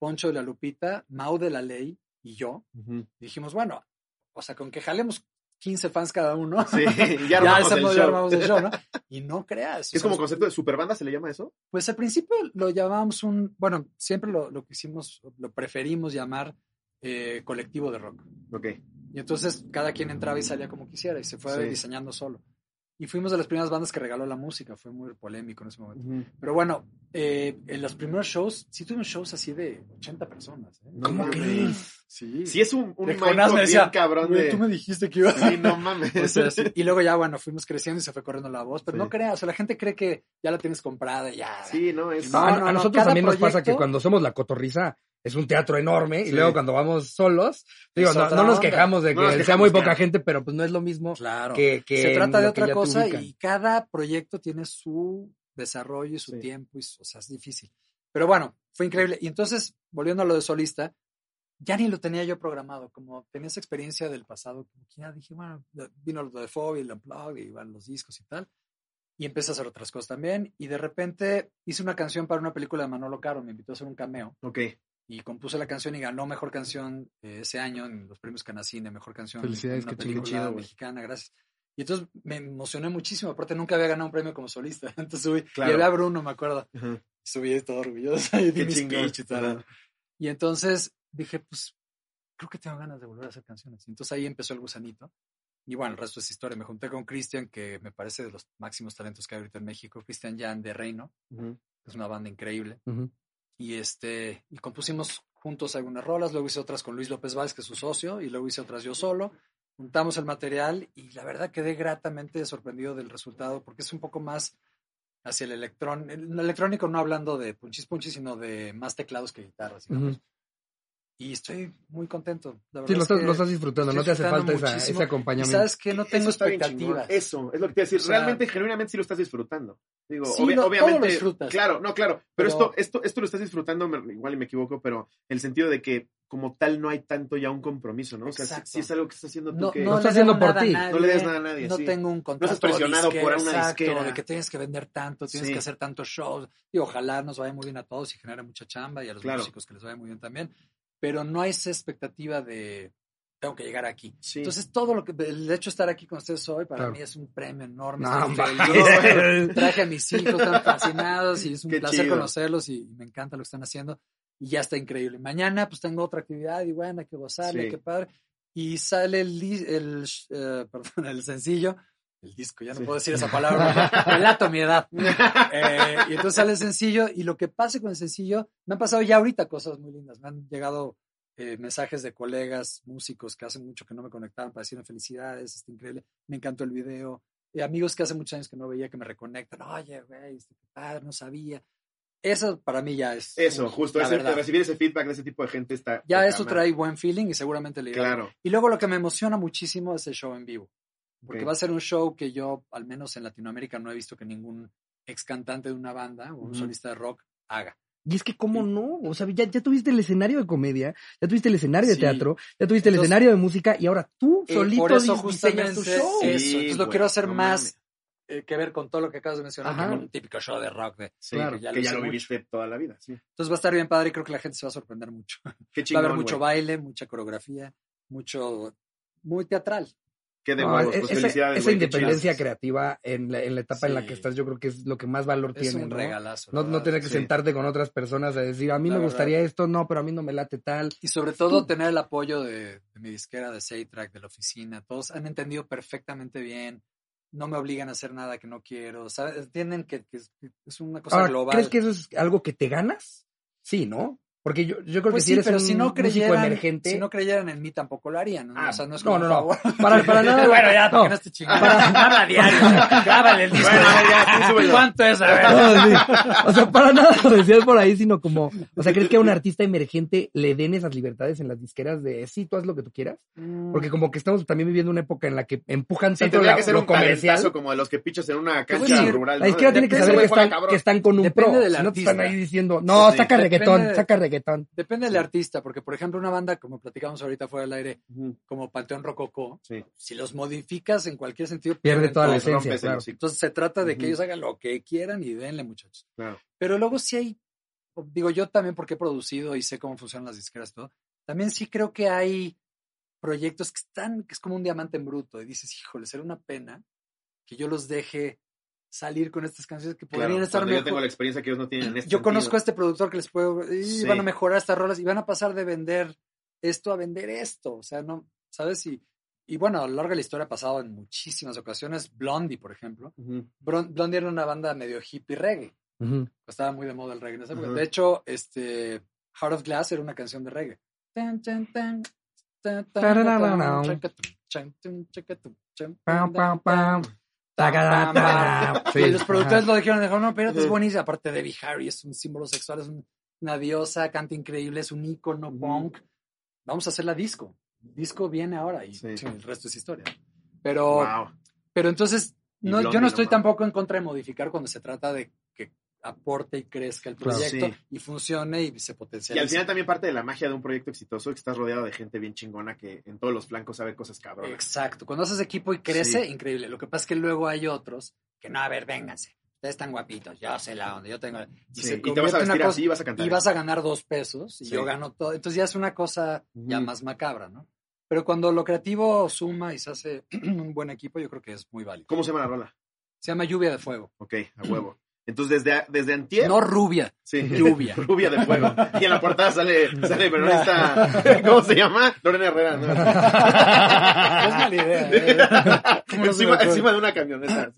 Poncho de la Lupita, Mau de la Ley y yo. Y dijimos, bueno, o sea, con que jalemos 15 fans cada uno, Sí, ya ya, armamos el ya show. armamos el show, ¿no? Y no creas. Es como sea, concepto de superbanda, ¿se le llama eso? Pues al principio lo llamábamos un, bueno, siempre lo, lo quisimos, lo preferimos llamar eh, colectivo de rock. Ok. Y entonces cada quien entraba y salía como quisiera y se fue Sí. diseñando solo. Y fuimos de las primeras bandas que regaló la música, fue muy polémico en ese momento. Pero bueno, eh, en los primeros shows, sí tuvimos shows así de 80 personas. ¿eh? No ¿Cómo crees? Sí. Sí, es un, un De Jonás me decía, cabrón "Güey, de... tú me dijiste que iba Sí, no mames. O sea, sí. Y luego ya, bueno, fuimos creciendo y se fue corriendo la voz, pero Sí. no creas, o sea, la gente cree que ya la tienes comprada y ya. Sí, no, es... No, No, a, no, a no, nosotros también nos pasa que proyecto- cuando somos la cotorriza es un teatro enorme y Sí. luego cuando vamos solos, digo, no, no nos quejamos de que No sea muy poca gente, pero pues no es lo mismo Claro. que, que se trata de otra cosa y cada proyecto tiene su desarrollo y su Sí. tiempo, y, su- o sea, es difícil. Pero bueno, fue increíble. Y entonces volviendo a lo de solista, ya ni lo tenía yo programado, como tenía esa experiencia del pasado, como que ya dije, bueno, vino lo de Fobia, el Unplugged, y van los discos y tal, y empecé a hacer otras cosas también, y de repente hice una canción para una película de Manolo Caro, me invitó a hacer un cameo, Ok. Y compuse la canción y ganó Mejor Canción eh, ese año en los premios Canacine, Mejor Canción Felicidades, una chingón. película Chido, mexicana, gracias. Y entonces me emocioné muchísimo, aparte nunca había ganado un premio como solista, entonces subí, Claro. y había a Bruno, me acuerdo, Ajá. subí todo orgulloso y di mi speech y tal. Y entonces dije, pues, creo que tengo ganas de volver a hacer canciones. Y entonces ahí empezó el gusanito. Y bueno, el resto es historia. Me junté con Cristian, que me parece de los máximos talentos que hay ahorita en México. Cristian Jan de Reino, Ujú. que es una banda increíble. Ujú. Y este, y compusimos juntos algunas rolas. Luego hice otras con Luis López Valls, que es su socio. Y luego hice otras yo solo. Juntamos el material y la verdad quedé gratamente sorprendido del resultado porque es un poco más hacia el electrón, el electrónico no hablando de punchis punchis, sino de más teclados que guitarras. Y estoy muy contento. La Sí, lo es estás, lo estás disfrutando, no te hace falta esa, ese Y acompañamiento. sabes que no tengo Eso expectativas. Eso, es lo que te iba a decir. O sea- Realmente, genuinamente sí lo estás disfrutando. Digo, Sí, obvi- no, todo lo obviamente. disfrutas. Claro, no, claro. Pero, Pero- esto, esto, esto lo estás disfrutando, me- igual y me equivoco, pero en el sentido de que como tal no hay tanto ya un compromiso, ¿no? O sea, sí es algo que estás haciendo tú No, que. no Lo le estás haciendo por ti. No le des nada a nadie, No sí. tengo un contrato estás presionado por una exacto, disquera. de que tienes que vender tanto, tienes Sí. que hacer tantos shows. Y ojalá nos vaya muy bien a todos y genere mucha chamba y a los Claro. músicos que les vaya muy bien también. Pero no hay esa expectativa de tengo que llegar aquí. Sí. Entonces, todo lo que, el hecho de estar aquí con ustedes hoy, para Claro. mí es un premio enorme. No. Traje a mis hijos, están fascinados y es un Qué placer chido. conocerlos y me encanta lo que están haciendo. Y ya está increíble. Mañana, pues tengo otra actividad y bueno, hay que gozarle, Sí. qué padre. Y sale el, el, eh, perdón, el sencillo, el disco, ya no Sí. puedo decir esa palabra, relato mi edad. Eh, y entonces sale el sencillo y lo que pase con el sencillo, me han pasado ya ahorita cosas muy lindas. Me han llegado eh, mensajes de colegas, músicos que hace mucho que no me conectaban para decirme felicidades, está increíble, me encantó el video. Eh, amigos que hace muchos años que no veía que me reconectan, oye, güey, este, padre, no sabía. Eso para mí ya es. Eso, justo, ese- recibir ese feedback de ese tipo de gente está. Ya eso trae buen feeling y seguramente le. Claro. Y luego lo que me emociona muchísimo es el show en vivo. Porque va a ser un show que yo, al menos en Latinoamérica, no he visto que ningún ex cantante de una banda o un solista de rock haga. Y es que, ¿cómo no? O sea, ya, ya tuviste el escenario de comedia, ya tuviste el escenario de Sí. teatro, ya tuviste el escenario de música y ahora tú Eh, solito por eso di- diseñas tu justamente show. Sí, eso. Entonces lo güey, quiero hacer no más eh, que ver con todo lo que acabas de mencionar, Ajá. que con un típico show de rock. De, Sí, Claro, que ya ya, lo lo mucho. viviste toda la vida. Sí. Entonces va a estar bien padre y creo que la gente se va a sorprender mucho. Qué va a chingón. haber mucho baile, mucha coreografía, mucho, muy teatral. Qué de No, huevos. e- Pues esa, independencia creativa en la, en la etapa en la que estás, yo creo que es lo que más valor Es tiene, un ¿no? regalazo. No, tener que sí. sentarte con otras personas a decir, a mí La me verdad. gustaría esto, no, pero a mí no me late tal. Y sobre todo tener el apoyo de, de mi disquera, de Saytrack, de la oficina. Todos han entendido perfectamente bien. No me obligan a hacer nada que no quiero. ¿sabes? Entienden que, es, que es una cosa Ahora, global. ¿crees que eso es algo que te ganas? Sí, ¿no? Porque yo, yo creo Pues que si sí, eres pero un si no músico creyeran, emergente... si no creyeran en mí tampoco lo harían. ¿no? Ah, o sea, no es no, como no, no. favor. Para, para nada. bueno, ya, no. para no esté chingando. Habla diario. Grábale el disco. Bueno, ya. ¿Cuánto es? A ver. No, sí. O sea, para nada lo decías por ahí, sino como, o sea, ¿crees que a un artista emergente le den esas libertades en las disqueras de sí, tú haz lo que tú quieras? Porque como que estamos también viviendo una época en la que empujan Sí, tanto la- que ser lo un comercial. como de los que pichas en una a cancha decir, rural. La ¿no? izquierda tiene que saber que están, cabrón. que están con un Depende pro. Si no están ahí diciendo, no, saca reggaetón, saca reggaetón. Depende del artista, porque por ejemplo una banda, como platicamos ahorita fuera del aire, como Panteón Rococó, Sí. si los modificas en cualquier sentido, Pierde pierden toda la todo. esencia, claro. Entonces se trata de que ellos hagan lo que quieran y denle, muchachos. Claro. Pero luego sí hay, digo yo también porque he producido y sé cómo funcionan las disqueras y todo, también sí creo que hay proyectos que están, que es como un diamante en bruto y dices, híjole, será una pena que yo los deje salir con estas canciones que podrían Claro, estar cuando yo mejor. tengo la experiencia que ellos no tienen en este Yo conozco a sentido. este productor que les puedo, y Sí. van a mejorar estas rolas y van a pasar de vender esto a vender esto, o sea, no, ¿sabes? Y, y bueno, a lo largo de la historia ha pasado en muchísimas ocasiones. Blondie, por ejemplo. Ujú. Bron- Blondie era una banda medio hippie reggae. Ujú. Estaba muy de moda el reggae en esa época. Ujú. De hecho, este, Heart of Glass era una canción de reggae. Sí, Y los productores ajá. lo dijeron, dijeron, no, espérate, es buenísimo. Aparte, Debbie Harry es un símbolo sexual, es un- una diosa, canta increíble, es un ícono Ujú. punk. Vamos a hacer la disco. Disco viene ahora y Sí. el resto es historia. Pero, Wow. pero entonces, no, yo no estoy tampoco en contra de modificar cuando se trata de aporte y crezca el Claro. proyecto Sí. y funcione y se Y potencialice. al final también parte de la magia de un proyecto exitoso que estás rodeado de gente bien chingona que en todos los flancos sabe cosas cabronas. Exacto. Cuando haces equipo y crece, Sí. increíble. Lo que pasa es que luego hay otros que no, a ver, vénganse. Ustedes están guapitos, yo sé la onda, yo tengo. Y, Sí, y te vas a vestir cosa- así y vas a cantar. y vas a ganar dos pesos y Sí. yo gano todo. Entonces ya es una cosa ya más macabra, ¿no? Pero cuando lo creativo suma y se hace un buen equipo, yo creo que es muy válido. ¿Cómo se llama la rola? Se llama Lluvia de Fuego. Ok, a huevo. Entonces, desde, desde antier... No rubia, Sí. lluvia. Rubia de fuego. Y en la portada sale, sale pero no está... ¿Cómo se llama? Lorena Herrera, ¿no? es mala idea. ¿eh? ¿Cómo no se me encima, de una camioneta.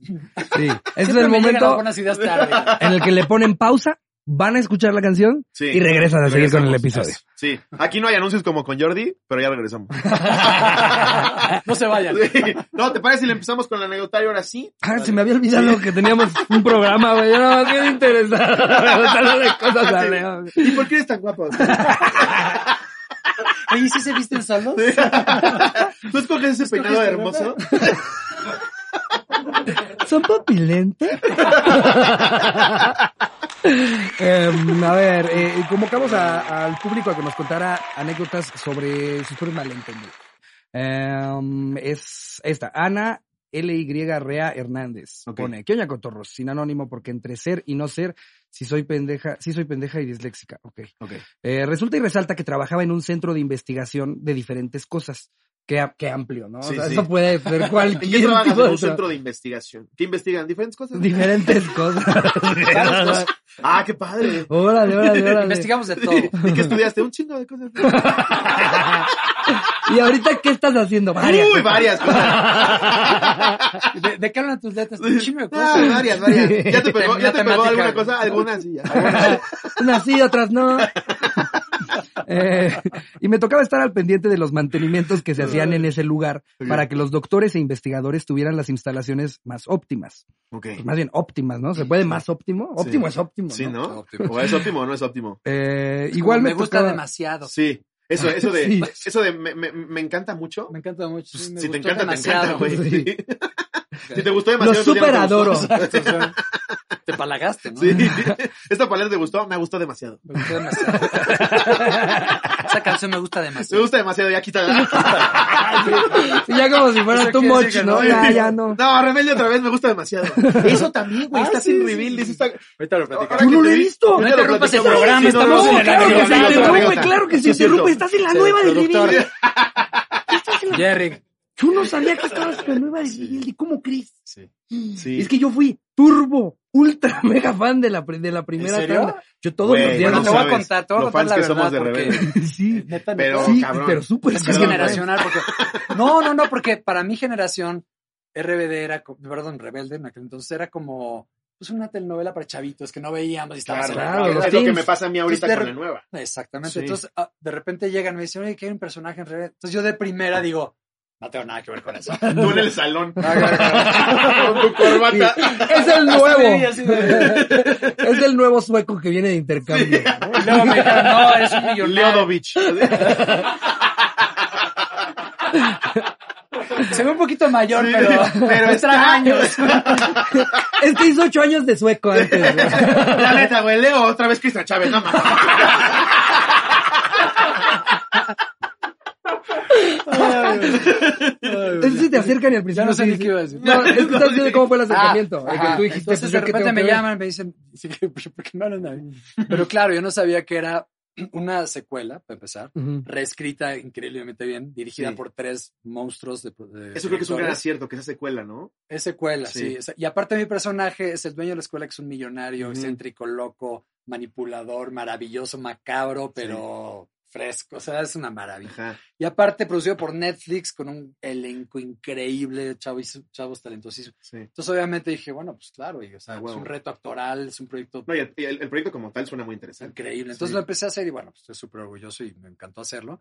Sí. Ese es el momento buenas ideas tarde. en el que le ponen pausa, van a escuchar la canción Sí. y regresan a seguir con el episodio. Sí. Aquí no hay anuncios como con Jordi, pero ya regresamos. no se vayan. Sí. No, ¿te parece si le empezamos con el anecdotario ahora sí? Ah, se me había olvidado que teníamos un programa, güey. Yo nada más bien interesado. Preguntándole cosas a Leo. ¿Y por qué eres tan guapo? Oye, ¿sí se visten solos? ¿Tú escoges ese peinado hermoso? ¿Son papilentes? Em, a ver, eh, convocamos a- al público a que nos contara anécdotas sobre sus propios malentendidos. Em, es esta, Ana L.Y. Rea Hernández. Ok. Pone, ¿qué oña cotorros? Sin anónimo, porque entre ser y no ser, si soy pendeja, sí soy pendeja y disléxica. Ok. Ok. Eh, resulta y resalta que trabajaba en un centro de investigación de diferentes cosas. Qué, qué amplio, ¿no? Sí, o sea, sí. eso puede ser ¿En cualquier qué trabajas tipo en de un centro de investigación? ¿Qué investigan? ¿Diferentes cosas? Diferentes cosas. Ah, qué padre. órale, órale, órale. Investigamos de todo. ¿Y qué estudiaste? Un chingo de cosas. ¿Y ahorita qué estás haciendo? Varias. Uy, varias cosas. ¿De, de qué hablan tus letras? Un chingo de Ah, cosas. varias, varias. ¿Ya te pegó, ya te pegó alguna cosa? Algunas sí. ya. Unas sí, otras no. Eh, y me tocaba estar al pendiente de los mantenimientos que se hacían en ese lugar para que los doctores e investigadores tuvieran las instalaciones más óptimas. Pues más bien óptimas, ¿no? ¿Se puede más óptimo? Óptimo es óptimo, Sí, ¿no? O es óptimo o no es óptimo. Eh, igual me, me gusta tocaba- demasiado. Sí. Eso, eso de, Sí. eso de me, me, me encanta mucho. Me encanta mucho. Pues, sí, me si te encanta, demasiado. te encanta, güey. Si te gustó demasiado. Lo super adoro. Te palagaste, ¿no? Sí. Esta paleta te gustó, me gustó demasiado. Me gustó demasiado. Esa canción me gusta Me demasiado. gusta demasiado, ya quítala. Sí, ya como si fuera decir que ¿no? no. Ya, ya no. No, Rebelde otra vez me gusta demasiado. Eso también, güey, Ah, está sin sí, reveal. dice esta- Ahorita lo platicamos. Yo no lo he vi- visto. No interrumpas el programa, Sí, estamos no, en claro, que cierto. interrumpe. Estás en la Sí, nueva de. Reveal. Jerry. Yo no sabía que estabas en la nueva de Reveal. ¿Y cómo crees? Sí. Sí. Es que yo fui turbo, ultra mega fan de la, de la primera ¿En serio? tanda. Yo todos Güey, los días. Bueno, no te voy a contar, te voy a lo contar la que somos verdad. de porque- sí, Neta, Pero, sí, cabrón. pero súper Es que es Perdón, generacional, porque... No, no, no, porque para mi generación, RBD era, perdón, Rebelde en aquel entonces era como, pues una telenovela para chavitos que no veíamos y estábamos Claro, es lo que me pasa a mí ahorita Entonces, con la nueva. Exactamente. Sí. Entonces, ah, de repente llegan y me dicen, oye, que hay un personaje en Rebelde. Entonces yo de primera digo, no tengo nada que ver con eso. Tú en el salón. Con tu corbata. Es el nuevo. Sí, así de- Es el nuevo sueco que viene de intercambio. Y luego me dijeron, no, eres un millonario. Leodovich. Se ve un poquito mayor, Sí, pero, pero me está- trae años. Es que hizo ocho años de sueco antes. güey. La neta, güey, Leo, otra vez Cristian Chávez, no mames. Es que se te acercan y al principio no sé ni qué iba a decir. No, es que estás viendo cómo fue el acercamiento. Ah, El que ajá. tú dijiste, Entonces pues, de ¿yo qué repente me que llaman, me dicen, sí, pues, ¿por qué no hablan a mí? Pero claro, yo no sabía que era una secuela, para empezar, reescrita increíblemente bien, dirigida Sí. por tres monstruos de, de Eso creo que es un gran acierto, que esa secuela, ¿no? Es secuela, Sí. sí. Es- Y aparte mi personaje es el dueño de la escuela, que es un millonario, excéntrico, loco, manipulador, maravilloso, macabro, pero fresco. O sea, es una maravilla. Ajá. Y aparte producido por Netflix con un elenco increíble, chavos, chavos talentosísimos. Sí. Entonces obviamente dije, bueno, pues claro, y, o sea, es un reto actoral, es un proyecto No, el, y el- el proyecto como tal suena muy interesante. increíble. Entonces Sí. lo empecé a hacer y bueno, pues estoy súper orgulloso y me encantó hacerlo.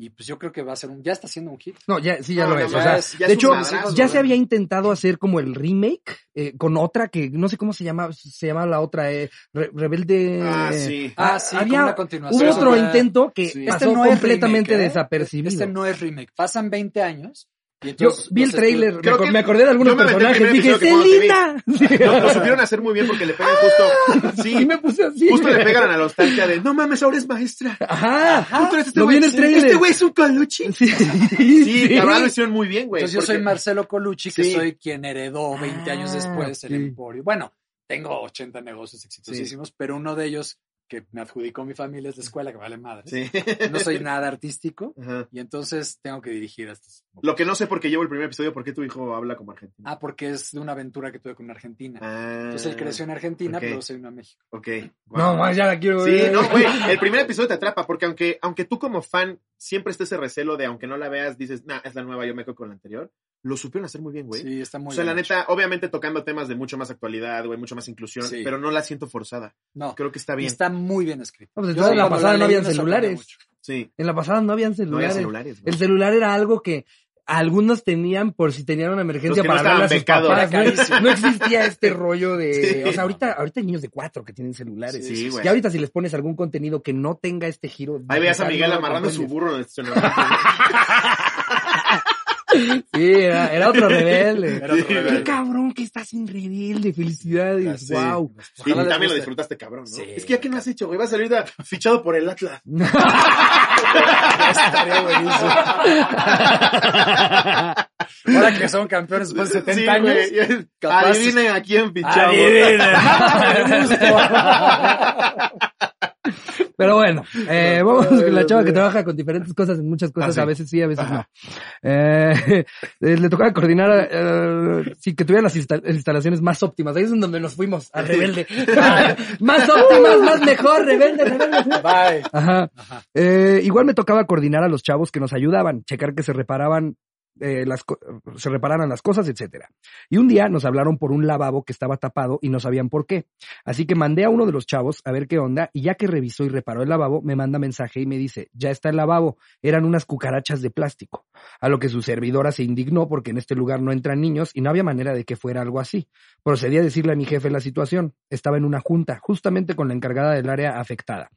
Y pues yo creo que va a ser un, ya está siendo un hit. No, ya, sí, ya No, lo es. ya O sea, es- ya de hecho, ya se había intentado hacer como el remake eh, con otra que no sé cómo se llama, se llama la otra, eh, Re- Rebelde. Ah, sí. Ah, sí, había una continuación. Hubo otro intento que Sí. pasó Este no es completamente remake, ¿eh? desapercibido. Este no es remake. Pasan 20 años Yo vi el los trailer, me, que acordé de algunos me personajes, dije, vi. ¡Selina! Lo, lo supieron hacer muy bien porque le pegan justo. Y Sí, me puse así. justo le pegan a la nostalgia de no mames, ahora es maestra. Ajá, Tú eres este lo vi güey. en el trailer. Este güey es un coluchi. Sí, Sí, la verdad lo hicieron muy bien, güey. Entonces yo soy Marcelo Colucci, que Sí. soy quien heredó 20 años Ah, después el sí. Emporio. Bueno, tengo 80 negocios exitosísimos, pero uno de ellos que me adjudicó mi familia es la escuela, que vale madre. Sí. No soy nada artístico Ajá. y entonces tengo que dirigir a estos. Lo que no sé porque llevo el primer episodio, ¿por qué tu hijo habla como argentino? Ah, porque es de una aventura que tuve con Argentina. Ah, Entonces él creció en Argentina, pero se vino a México. Ok. No, más ya la quiero Sí, ver. no, güey, el primer episodio te atrapa, porque aunque, aunque tú como fan siempre esté ese recelo de, aunque no la veas, dices, nah, es la nueva, yo me quedo con la anterior, lo supieron hacer muy bien, güey. Sí, está muy o sea, la bien hecho. neta, obviamente tocando temas de mucho más actualidad, güey, mucho más inclusión, Sí. pero no la siento forzada. No, Creo que está y bien. está muy bien escrito. No, pues, entonces en la pasada no habían celulares. Sí. En la pasada no habían No había celulares. celulares, güey. El celular era algo que algunos tenían por si tenían una emergencia que no para hablarle a sus papás. No, existía este rollo de... Sí. O sea, ahorita, ahorita hay niños de cuatro que tienen celulares. Sí, y güey. ahorita si les pones algún contenido que no tenga este giro... Ahí veías a Miguel amarrando su burro en el. Sí, era, era otro rebelde. Era otro Sí, rebelde. Qué cabrón que estás en rebelde. Felicidades. Sí. Wow. Y también lo disfrutaste, cabrón, ¿no? Sí. Es que ya que no has hecho, güey, vas a salir de- fichado por el Atlas. Estaría buenísimo. Ahora que son campeones después de 70 Sí, años. capaz- Adivinen a quién fichamos. Pero bueno, eh, vamos con la chava que trabaja con diferentes cosas, en muchas cosas, Ah, sí. a veces sí, a veces no. Eh, eh, le tocaba coordinar, eh, sí, que tuviera las insta- instalaciones más óptimas. Ahí es en donde nos fuimos, a rebelde. Más óptimas, más mejor, rebelde, rebelde. Bye. Ajá. Ajá. Igual me tocaba coordinar a los chavos que nos ayudaban, checar que se reparaban eh, se repararan las cosas, etcétera. Y un día nos hablaron por un lavabo que estaba tapado y no sabían por qué. Así que mandé a uno de los chavos a ver qué onda y ya que revisó y reparó el lavabo, me manda mensaje y me dice, ya está el lavabo, eran unas cucarachas de plástico. A lo que su servidora se indignó porque en este lugar no entran niños y no había manera de que fuera algo así. Procedí a decirle a mi jefe la situación. Estaba en una junta, justamente con la encargada del área afectada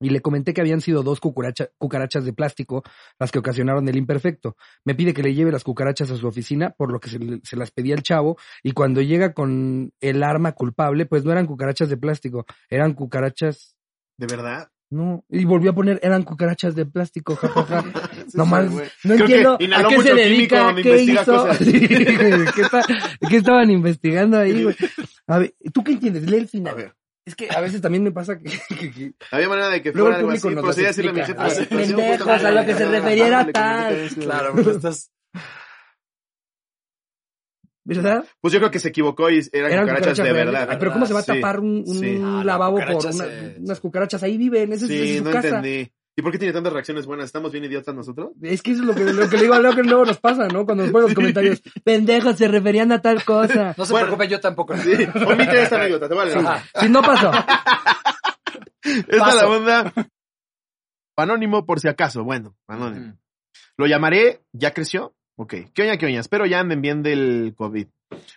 y le comenté que habían sido dos cucaracha- cucarachas de plástico las que ocasionaron el imperfecto. Me pide que le lleve las cucarachas a su oficina, por lo que se, le- se las pedí al chavo, y cuando llega con el arma culpable, pues no eran cucarachas de plástico, eran cucarachas... ¿De verdad? No, y volvió a poner, eran cucarachas de plástico, jajaja. No Sí, no Creo que entiendo a qué se dedica, qué hizo. ¿qué, está- qué estaban investigando ahí, güey? A ver, ¿tú qué entiendes? Lee el A final. ver. Es que a veces también me pasa que- que- que Había manera de que Luego fuera el algo público así. nos Procedí a las decirle a mi jefe Ay, situación. pendejos, a lo que se ajá, refería era ajá, tal. Claro, porque estás. ¿verdad? Pues yo creo que se equivocó y eran, Eran cucarachas, de reales. verdad. Ay, pero ¿cómo se va a Sí. tapar un, un Sí. Ah, no, lavabo por cucarachas, una- unas cucarachas? Ahí viven, esa es, esa es Sí, su no casa. entendí. ¿Y por qué tiene tantas reacciones buenas? ¿Estamos bien idiotas nosotros? Es que eso es lo que, lo que le digo a Leo que luego nos pasa, ¿no? Cuando nos ponen los comentarios, pendejos, se referían a tal cosa. No se Bueno. preocupe, yo tampoco. Sí. Omite esta anécdota, te vale. Ajá. Si no pasó. Esta es la onda. Anónimo por si acaso. Bueno, anónimo. Mm. Lo llamaré, ¿ya creció? Ok. ¿Qué oña, qué oña? Espero ya anden bien del COVID.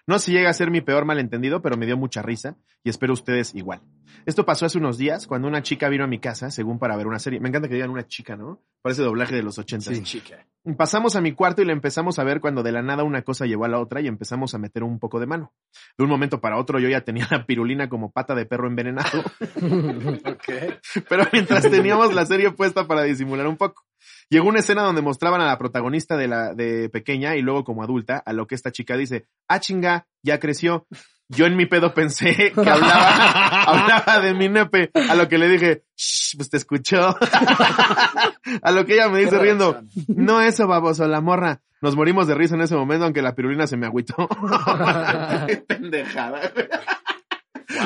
No sé si llega a ser mi peor malentendido, pero me dio mucha risa y espero ustedes igual. Esto pasó hace unos días cuando una chica vino a mi casa, según para ver una serie. Me encanta que digan una chica, ¿no? Parece doblaje de los ochentas. Sí, chica. Pasamos a mi cuarto y le empezamos a ver cuando de la nada una cosa llevó a la otra y empezamos a meter un poco de mano. De un momento para otro yo ya tenía la pirulina como pata de perro envenenado, pero mientras teníamos la serie puesta para disimular un poco. Llegó una escena donde mostraban a la protagonista de la de pequeña y luego como adulta, a lo que esta chica dice, ah chinga, ya creció. Yo en mi pedo pensé que hablaba, hablaba de mi nepe, a lo que le dije, Shh, pues te escuchó. a lo que ella me dice riendo, no eso, baboso, la morra. Nos morimos de risa en ese momento, aunque la pirulina se me agüitó. Pendejada.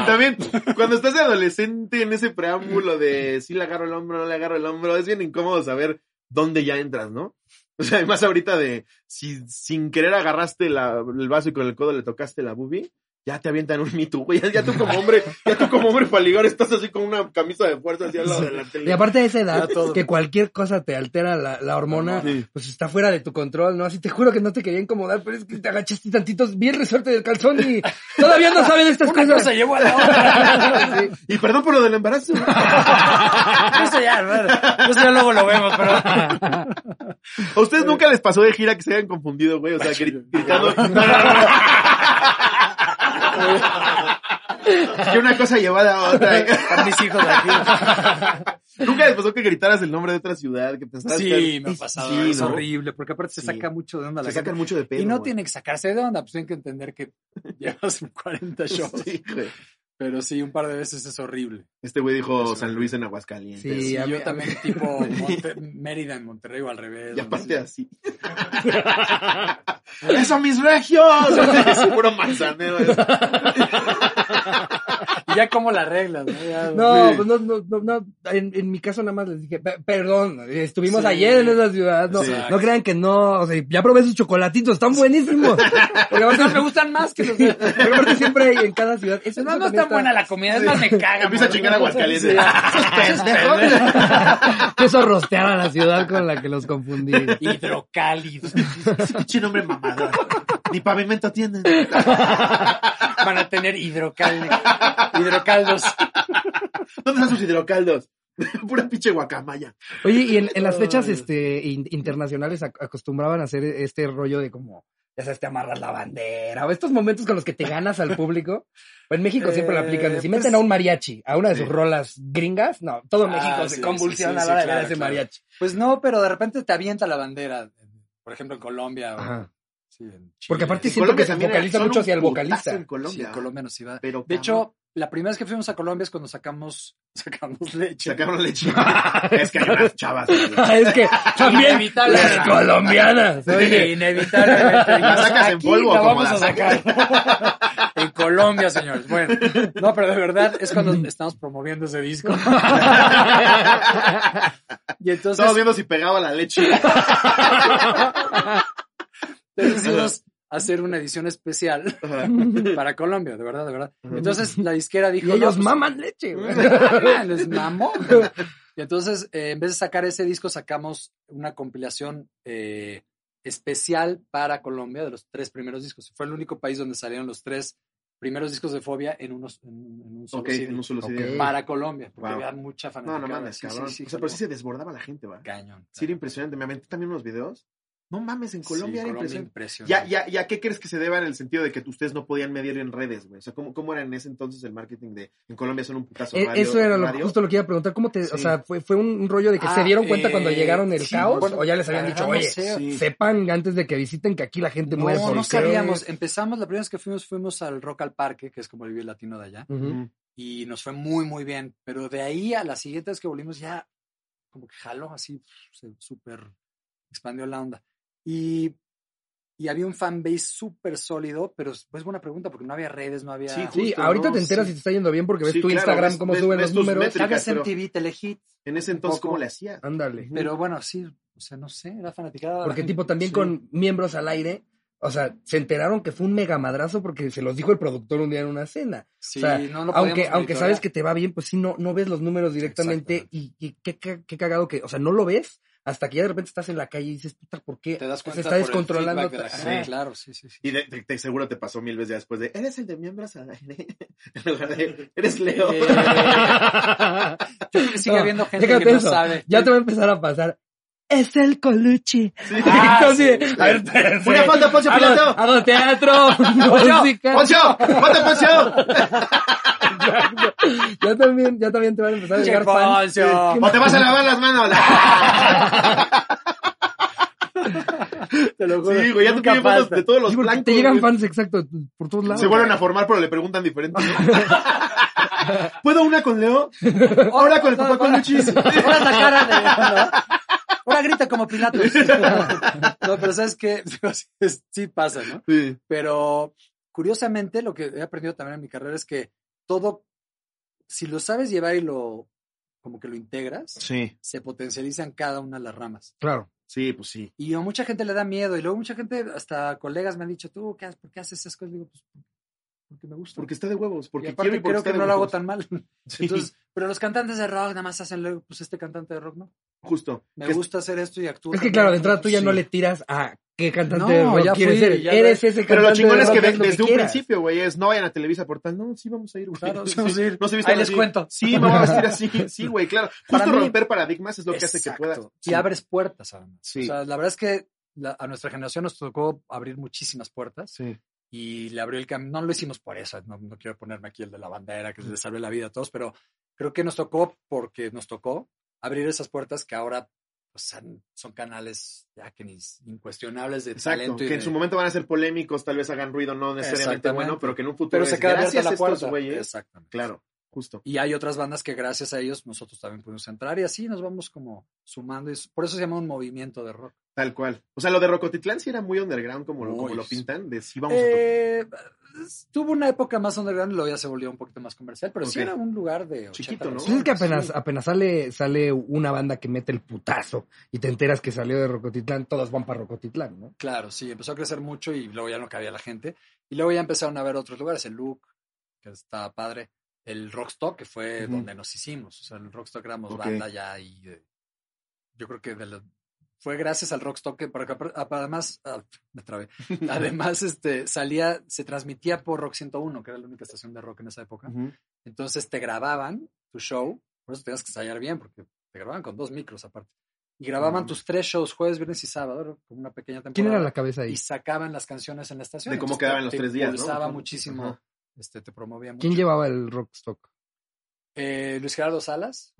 También, cuando estás adolescente en ese preámbulo de si le agarro el hombro, no le agarro el hombro, es bien incómodo saber dónde ya entras, ¿no? O sea, además ahorita de si sin querer agarraste la- el vaso y con el codo le tocaste la boobie, ya te avientan un Me Too, güey. Ya, ya tú como hombre, ya tú como hombre para ligar estás así con una camisa de fuerza así al lado de la tele. Y aparte de esa edad, que cualquier cosa te altera la, la hormona, Sí. pues está fuera de tu control, ¿no? Así te juro que no te quería incomodar, pero es que te agachaste tantito, vi el resorte del calzón y todavía no saben estas Una cosas. cosa llevó a la otra. Sí. Y perdón por lo del embarazo. Eso ya, bueno, eso ya luego lo vemos, pero. ¿A ustedes nunca les pasó de gira que se hayan confundido, güey? O sea, gri- gritando. que una cosa llevada a otra. Para mis hijos aquí. ¿Nunca les pasó que gritaras el nombre de otra ciudad? Que pensaras Sí, me ha pasado. Sí, es ¿no? horrible, porque aparte se Sí. saca mucho de onda la Se gente. sacan mucho de pedo. Y no tiene que sacarse de onda, pues tienen que entender que llevas 40 shows. Sí. Pero sí, un par de veces es horrible. Este güey dijo Es San horrible. Luis en Aguascalientes. Sí, mí- yo también, tipo Monte- Mérida en Monterrey o al revés. Y aparte sí. así. ¡Eso, mis regios! Seguro manzanero. Eso. Ya como las reglas, ¿no? Ya- No, Sí. pues no, no, no, no, en, en mi caso nada más les dije, "Pe- perdón, estuvimos Sí. ayer en esa ciudad, no, Sí. no crean que no, o sea, ya probé sus chocolatitos, están buenísimos. Porque me gustan más que los de... porque siempre hay en cada ciudad. Eso, No, eso no también está buena la comida, es más me caga. Empieza a chingar Aguascalientes. Sí. Empiezo a rostear a la ciudad con la que los confundí. Hidrocálido. Pinche nombre mamador. Ni pavimento tienen. Van a tener hidrocal... hidrocaldos. ¿Dónde están sus hidrocaldos? Pura pinche guacamaya. Oye, y en, en las fechas este, in- internacionales ac- acostumbraban a hacer este rollo de como, ya sabes, te amarras la bandera, o estos momentos con los que te ganas al público. En México siempre lo aplican. de Si Eh, meten pues- a un mariachi, a una de sus Sí. rolas gringas, no, todo Ah, México sí, se convulsiona sí, sí, a la hora sí, de ver claro, ese claro. mariachi. Pues no, pero de repente te avienta la bandera. Por ejemplo, en Colombia. o-. sí, en Chile. Porque aparte En siento Colombia que se focaliza mucho hacia el vocalista. En Sí, Colombia. en Colombia no se va. Pero, De hecho, la primera vez que fuimos a Colombia es cuando sacamos, sacamos leche. sacaron leche. es que hay unas chavas. es que también las colombianas. Oye, Inevitablemente. ¿La sacas en polvo la vamos la a sacar. en Colombia, señores. Bueno, no, pero de verdad es cuando estamos promoviendo ese disco. y entonces, Estamos viendo si pegaba la leche. Decidimos hacer una edición especial Ajá. para Colombia, de verdad, de verdad. Entonces la disquera dijo... y no, ellos pues, maman leche. güey. les mamó. Y entonces, eh, en vez de sacar ese disco, sacamos una compilación eh, especial para Colombia de los tres primeros discos. Fue el único país donde salieron los tres primeros discos de Fobia en, unos, en, en un solo Ok, CD. en un solo. Para Colombia, porque Wow. había mucha No, fanaticada. no mames, Sí, cabrón. sí, o sea, pero sí se desbordaba la gente, va. Cañón. Sí, era impresionante. Me aventé también unos videos. No mames, en Colombia Sí, era Colombia impresionante. Ya, impresionante. ya, ya, ¿qué crees que se deba en el sentido de que ustedes no podían medir en redes, güey? O sea, ¿cómo, cómo era en ese entonces el marketing de en Colombia son un putazo Eh, radio? Eso era lo, radio? justo lo que iba a preguntar. ¿Cómo te, o sea, fue, fue un, un rollo de que se Ah, dieron cuenta eh, cuando llegaron el sí, caos? bueno, o ya les habían dicho, no oye, sé. Sepan antes de que visiten que aquí la gente muere No, por no qué?" sabíamos. Empezamos, la primera vez que fuimos, fuimos al Rock al Parque, que es como el Vive Latino de allá. Y nos fue muy, muy bien. Pero de ahí a las siguientes que volvimos ya como que jaló así, se súper expandió la onda. Y, y había un fanbase súper sólido, pero es buena pregunta porque no había redes, no había... Sí, ahorita ¿no? te enteras Sí. si te está yendo bien porque ves Sí, tu claro, Instagram ves- cómo ves- suben ves los números. métricas. ¿Sabes MTV, Telehit? En ese entonces. ¿cómo le hacías? Ándale. Pero bueno, sí, o sea, no sé, era fanaticada. Porque tipo también Sí. con miembros al aire, o sea, se enteraron que fue un mega madrazo porque se los dijo el productor un día en una cena. Sí, o sea, no lo aunque, aunque sabes que te va bien, pues sí, no, no ves los números directamente y, y qué, qué, qué cagado que, o sea, no lo ves hasta que ya de repente estás en la calle y dices, puta, ¿por qué Te das se cuenta está por el descontrolando? de la gente, claro, sí, sí, sí. Y de, de- de seguro te pasó mil veces ya después de, eres el de miembros al aire. en lugar de, eres Leo. Eh, sigue No, habiendo gente que no eso, sabe. Ya te va a empezar a pasar. Es el Colucci. Sí. Ah, Entonces, sí. a ver, espérense. Una falta, Poncio Pilato. hago teatro, música. ¡Poncio! ¡Ponte, Poncio! ya también, ya también te van a empezar a llegar fans. Poncio. ¡O te vas a lavar las manos! Te lo juro. sí, güey, ya te piden fotos de todos los Sí, blancos. te llegan güey. fans exacto por todos lados. Se vuelven a formar, pero le preguntan diferente. ¿no? ¿Puedo una con Leo? Ahora con el papá con Luchis. Ahora la cara de. Ahora grita como Pilatos. No, pero sabes que sí pasa, ¿no? Sí. Pero curiosamente, lo que he aprendido también en mi carrera es que todo, si lo sabes llevar y lo como que lo integras, Sí. se potencializa en cada una de las ramas. Claro. Sí, pues sí. Y a mucha gente le da miedo, y luego mucha gente, hasta colegas me han dicho, ¿tú qué haces? ¿Por qué haces esas cosas? Digo, pues porque me gusta. Porque está de huevos. Porque y aparte quiero y porque creo que no lo hago tan mal. Sí, Entonces, pero los cantantes de rock nada más hacen luego, pues este cantante de rock, ¿no? justo. Me gusta hacer esto y actúo. Es que claro, de entrada tú ya sí. no le tiras a qué cantante No, de rock ya quieres ser. ya Eres lo- ese cantante Pero lo chingón es que rock, de- desde un quieras. principio, güey, es no vayan a Televisa por tal. No, sí vamos a ir, güey. Claro, sí Sí, vamos a ir. No se Ahí les así. cuento. Sí, me voy a vestir así. Sí, güey, claro. Para Justo mí- romper paradigmas es lo que hace que puedas. Y abres puertas, además. Sí. O sea, la verdad es que la- a nuestra generación nos tocó abrir muchísimas puertas Sí. Y le abrió el camino. No lo hicimos por eso, no, no quiero ponerme aquí el de la bandera que le salve la vida a todos, pero creo que nos tocó porque nos tocó abrir esas puertas que ahora pues, son, son canales ya que ni incuestionables de Exacto. talento. y Que en de- su momento van a ser polémicos, tal vez hagan ruido, no necesariamente bueno, pero que en un futuro pero es se queda abierta gracias la estos puerta. Exactamente. Claro, justo. Y hay otras bandas que gracias a ellos nosotros también pudimos entrar y así nos vamos como sumando. por eso se llama un movimiento de rock. Tal cual. O sea, lo de Rocotitlán sí era muy underground como, lo, como lo pintan, de sí vamos a tocar. Eh, tuvo una época más underground y luego ya se volvió un poquito más comercial, pero sí era un lugar de 80 Chiquito, ¿no? Es que apenas, Sí. apenas sale, sale una banda que mete el putazo y te enteras que salió de Rocotitlán, todos van para Rocotitlán, ¿no? Claro, sí, empezó a crecer mucho y luego ya no cabía la gente. Y luego ya empezaron a ver otros lugares, el Look, que estaba padre, el Rockstock, que fue donde nos hicimos. O sea, el Rockstock éramos Ok. banda ya y eh, yo creo que de lo- fue gracias al Rockstock que, porque ap- además, ah, me trabé. Además, este, salía, se transmitía por Rock 101, que era la única estación de rock en esa época. Entonces te grababan tu show, por eso tenías que ensayar bien, porque te grababan con dos micros aparte. Y grababan tus tres shows, jueves, viernes y sábado, como una pequeña temporada. ¿Quién era la cabeza ahí? Y sacaban las canciones en la estación. De cómo quedaban te- los te tres días, ¿no? impulsaba Ajá. muchísimo, este, te promovía mucho. ¿Quién llevaba el Rockstock? Eh, Luis Gerardo Salas,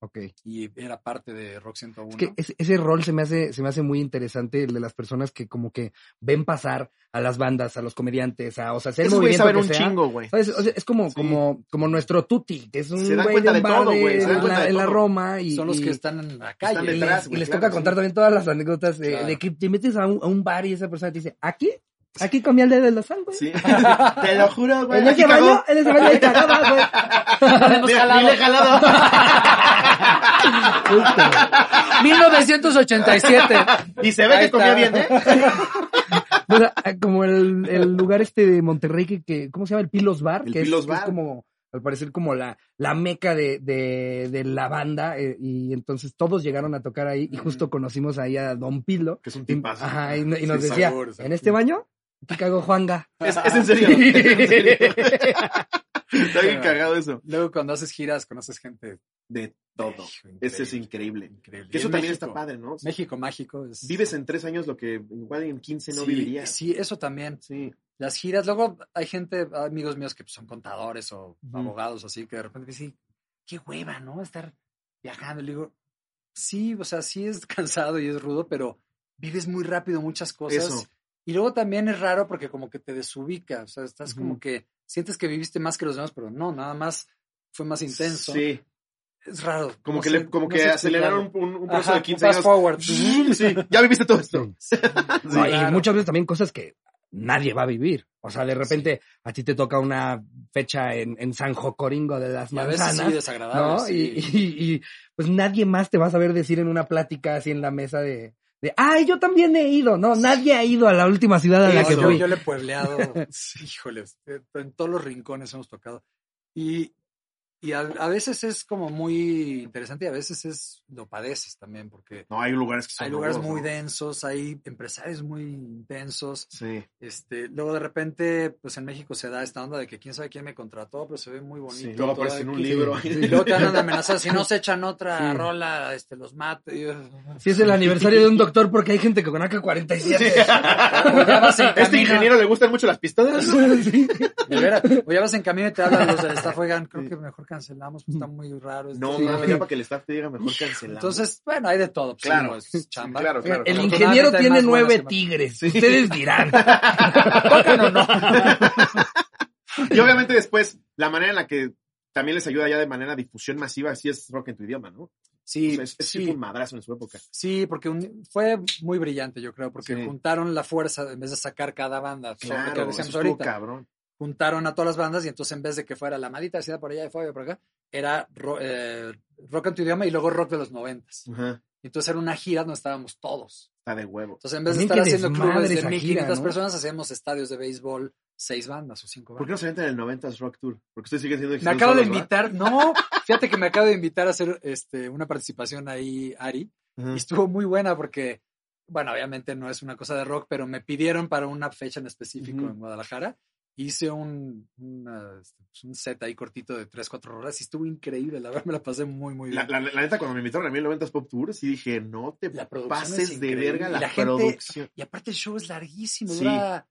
Ok. y era parte de Rock 101. Es que ese, ese rol se me hace, se me hace muy interesante, el de las personas que como que ven pasar a las bandas, a los comediantes, a, o sea, güeyes movimiento saben que un sea. chingo, güey. O sea, es como, Sí. como, como nuestro Tuti, que es un güey de un bar todo, de- en, la, de en la todo. Roma y, Son los que están en la calle. Y detrás, les, y les claro, toca sí. contar también todas las anécdotas de, Claro. de que te metes a un, a un bar y esa persona te dice, ¿aquí? Aquí comía el dedo de la sangre. Sí. Te lo juro, güey. En ese baño, en ese baño de cagaba, güey. Mira, he jalado. 1987. Y se ve Ahí que comió está. bien, ¿eh? O sea, como el, el lugar este de Monterrey que, que ¿cómo se llama? El Pilos Bar, El que, es, Pilos que es Bar. como, al parecer como la, la meca de, de, de la banda, eh, y entonces todos llegaron a tocar ahí, y justo conocimos ahí a Don Pilo, Que es un tipazo. ajá, y, y nos Sí, decía, en este baño, aquí cagó Juanga. Es, es en serio. Es en serio. Está bien cagado eso. Luego cuando haces giras, conoces gente. De todo. Ese es increíble. Que eso también México, está padre, ¿no? México mágico. Es, Vives en tres años lo que igual en 15 no sí, vivirías. Sí, eso también. Sí. Las giras, luego hay gente, amigos míos que pues, son contadores o abogados, así que de repente dicen, qué hueva, ¿no? Estar viajando. Le digo, sí, o sea, sí es cansado y es rudo, pero vives muy rápido muchas cosas. Eso. Y luego también es raro porque como que te desubica, o sea, estás como que sientes que viviste más que los demás, pero no, nada más fue más intenso. Sí. Es raro. Como no que, sé- le, como no que aceleraron un, un, un proceso Ajá, de 15 fast años. forward. Sí, ya viviste todo esto. Sí. No, y muchas veces también cosas que nadie va a vivir. O sea, de repente a ti te toca una fecha en, en San Jocoringo de las a veces manzanas. sí desagradable. ¿no? sí. Y, y- y, pues nadie más te va a saber decir en una plática así en la mesa de, de ay, yo también he ido, ¿no? Nadie ha ido a la última ciudad a la que yo, fui. yo le he puebleado, híjoles, en todos los rincones hemos tocado. Y, y a, a veces es como muy interesante y a veces es lo padeces también, porque No, hay lugares que son hay lugares rudos, muy ¿no? densos, hay empresarios muy intensos. Sí. Este, luego de repente, pues en México se da esta onda de que quién sabe quién me contrató, pero se ve muy bonito. sí. Luego todo aparece en un libro. Sí. Y luego te andan de amenazar, si no se echan otra Sí. rola, este, los mato. Y, Si es el aniversario de un doctor porque hay gente que con AK-47. O ya vas en ¿Este ingeniero le gustan mucho las pistolas? Sí. De veras, o ya vas en camino y te hablan los del staff, oigan, creo que mejor cancelamos, pues está muy raro. esto". No, Sí. mames, ya para que el staff te diga mejor cancelamos. Entonces, bueno, hay de todo. Pues, Claro. sí, chamba. Claro, claro. El ingeniero tiene nueve que tigres. Ustedes dirán. ¿Tocan o no? Y obviamente después, la manera en la que también les ayuda ya de manera difusión masiva, sí es rock en tu idioma, ¿no? Sí, O sea, es, es sí fue un madrazo en su época. sí, porque un- fue muy brillante, yo creo, porque Sí. juntaron la fuerza en vez de sacar cada banda. Lo que Claro, decíamos ahorita. cabrón. Juntaron a todas las bandas y entonces en vez de que fuera la maldita ciudad por allá y Fabio por acá, era ro- eh, rock en tu idioma y luego rock de los noventas. Ajá. Entonces era una gira donde estábamos todos. Está de huevo. Entonces en vez de estar haciendo clubes de esa 1500 gira, ¿no? personas, hacíamos estadios de béisbol, seis bandas o cinco ¿Por qué bandas. no se avientan el 90s Rock Tour? Porque ustedes siguen siendo Me acabo de invitar, no, fíjate que me acabo de invitar a hacer este, una participación ahí, Ari, y estuvo muy buena porque bueno, obviamente no es una cosa de rock, pero me pidieron para una fecha en específico en Guadalajara. Hice un, una- este, pues, un set ahí cortito de 3, 4 horas y estuvo increíble. La verdad me la pasé muy, muy bien. La, la- la neta, cuando me invitaron a mí 90 Pop Tour, sí dije, no te La pases es de verga Y la, la gente- producción. Y aparte el show es larguísimo. Sí. Dura,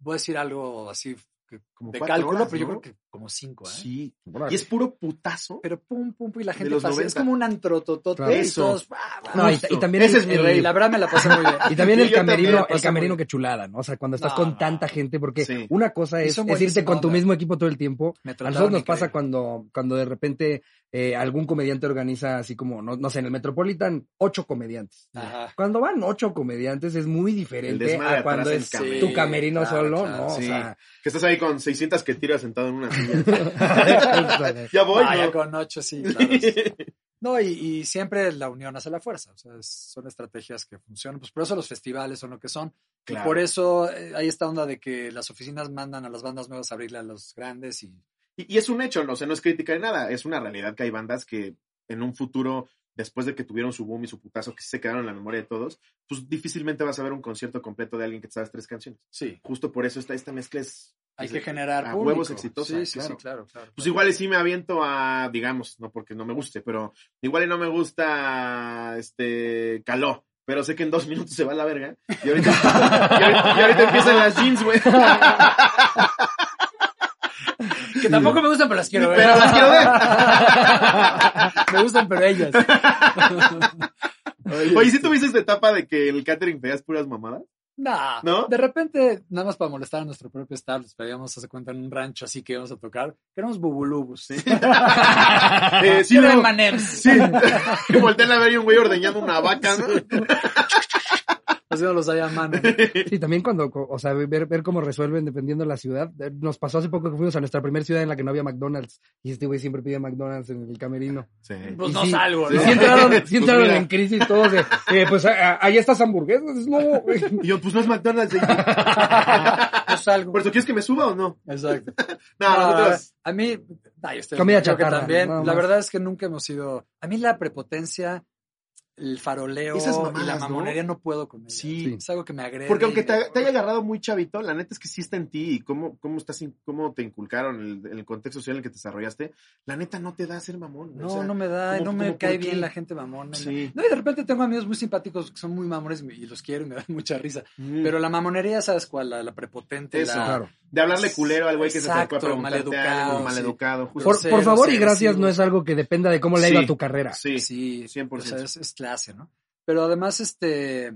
voy a decir algo así que- Como de cuatro cálculo, horas, pero yo creo que como 5. ¿eh? Sí. Y es puro putazo. Pero pum, pum, pum, y la gente pasa. 90. Es como un antrototote. Claro. y Eso. todos, "Bah, bah". No, y, también Ese el- es mi rey. La verdad me la pasé muy bien. Y también el camerino, el camerino que chulada, ¿no? O sea, cuando estás No, con tanta gente, porque Sí. una cosa es, es irte con tu mismo equipo todo el tiempo. A nosotros nos pasa cuando, cuando de repente eh, algún comediante organiza así como, no, no sé, en el Metropolitan, ocho comediantes. Ajá. Cuando van ocho comediantes es muy diferente a cuando es camerino. tu camerino claro, solo, claro, ¿no? O sí. sea, Que estás ahí con 600 que tiras sentado en una silla. ya voy, No, ya ¿no? con ocho, sí. claro. No, y, y siempre la unión hace la fuerza. O sea, es- son estrategias que funcionan. Pues por eso los festivales son lo que son. Claro. Y por eso eh, hay esta onda de que las oficinas mandan a las bandas nuevas a abrirle a los grandes y Y, y es un hecho, ¿no? o sea, no es crítica de nada, es una realidad que hay bandas que en un futuro, después de que tuvieron su boom y su putazo, que se quedaron en la memoria de todos, pues difícilmente vas a ver un concierto completo de alguien que te sabes tres canciones. sí, Justo por eso esta, esta mezcla es... hay es que de- generar a público. huevos exitosa, Sí, sí, claro. sí, claro, claro. Pues igual y sí me aviento a, digamos, no porque no me guste, pero igual y no me gusta este Caló. Pero sé que en dos minutos se va a la verga. Y ahorita, y ahorita, y ahorita empiezan las jeans, güey. Que tampoco me gustan, pero las quiero ver. Pero las quiero ver. me gustan, pero ellas. Oye, ¿sí tuviste esta etapa de que el catering pedías puras mamadas? Nah, ¿No? De repente, nada más para molestar a nuestro propio staff, les pedíamos, hace cuenta, en un rancho así que íbamos a tocar, que éramos bubulubus. Sí, Eh, sí, no, sí. Que voltean a ver y un güey ordeñando una vaca, ¿no? Haciéndolos ahí a mano. Sí, también cuando, o sea, ver, ver cómo resuelven dependiendo de la ciudad. Eh, Nos pasó hace poco que fuimos a nuestra primera ciudad en la que no había McDonald's. Y este güey siempre pide McDonald's en el camerino. Sí. Pues Y no sí, salgo, ¿no? sí entraron, sí Pues entraron en crisis todos de, eh, pues a- a- ahí estas hamburguesas, no, güey. Y yo, pues no es McDonald's. No salgo. ¿Por eso quieres que me suba o no? Exacto. No, No, nosotros... a mí, nah, yo estoy- Comida chatarra, también. La verdad es que nunca hemos sido. A mí la prepotencia, el faroleo Esas y la mamonería no, puedo con ella. Sí. Es algo que me agrede. Porque aunque te, te haya agarrado muy chavito, la neta es que sí está en ti y cómo, cómo, estás, in- cómo te inculcaron el, el contexto social en el que te desarrollaste, la neta no te da a ser mamón. No, o sea, no me da, ¿cómo- no me cae qué? bien la gente mamona. Sí. No, y de repente tengo amigos muy simpáticos que son muy mamones y los quiero y me dan mucha risa. Mm. Pero la mamonería, ¿sabes cuál? La, la prepotente, Eso, la... Claro. de hablarle culero al güey que se acercó a preguntarte maleducado, algo, sí. maleducado. justo. Por, por favor y gracias no es algo que dependa de cómo le ha ido Sí. a tu carrera. Sí, Sí, 100%. o sea, es, es clase, ¿no? Pero además, este,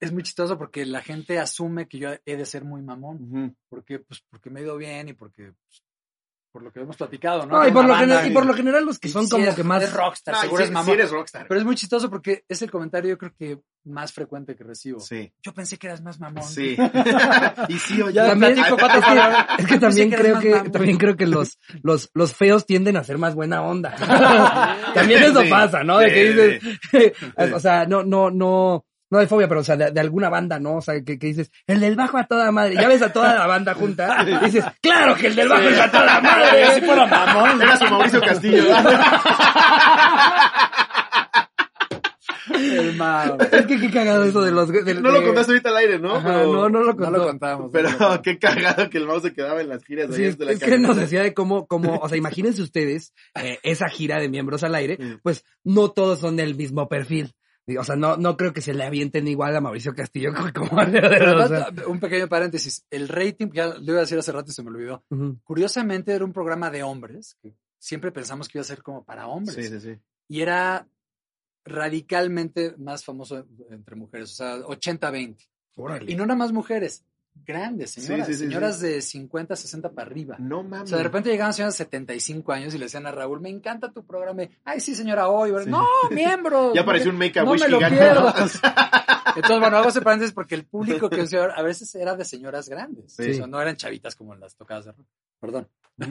es muy chistoso porque la gente asume que yo he de ser muy mamón, porque, pues, porque me he ido bien y porque, pues, por lo que hemos platicado, ¿no? No, y por, lo banda, general, y por lo general los que son como es- que más... Es rockstar, No, seguro si, es mamón. si eres rockstar. Pero es muy chistoso porque es el comentario, yo creo que más frecuente que recibo. Sí. Yo pensé que eras más mamón. Sí. y sí, oye. Ya También, platico es, pato es que también que creo que mamón. también creo que los, los, los feos tienden a ser más buena onda. también eso Sí, pasa, ¿no? De que sí, dices, o sea, no, no, no, no de fobia, pero o sea, de, de alguna banda, ¿no? O sea, que, que dices, el del bajo a toda madre, ya ves a toda la banda junta, y dices, claro que el del bajo es a toda madre. Si fuera mamón. Era su Mauricio Castillo. El mamón. Es que qué cagado eso de los... no lo contaste ahorita al aire, ¿no? Ajá, Pero- no, no lo No contó. lo contábamos. Pero no lo contamos. qué cagado que el mouse se quedaba en las giras. Sí, ahí es, de la es que nos decía de cómo, cómo, o sea, imagínense ustedes eh, esa gira de miembros al aire, pues no todos son del mismo perfil. O sea, no, no creo que se le avienten igual a Mauricio Castillo como- a Leo de Pero Rosa. además, un pequeño paréntesis. El rating, ya lo iba a decir hace rato y se me olvidó. Curiosamente era un programa de hombres, que siempre pensamos que iba a ser como para hombres. Sí, sí, sí. Y era radicalmente más famoso entre mujeres, o sea, 80-20. Órale. Y no nada más mujeres, grandes, señoras, Sí, sí, sí, señoras de 50, 60 para arriba. No O mames. sea, de repente llegaban señoras de 75 años y le decían a Raúl, me encanta tu programa. Y, Ay, sí, señora, hoy. No, miembro. Ya apareció un make a No wish me. Entonces, bueno, hago ese paréntesis porque el público que a veces era de señoras grandes. Sí. O sea, no eran chavitas como en las tocadas de rock. Perdón. No,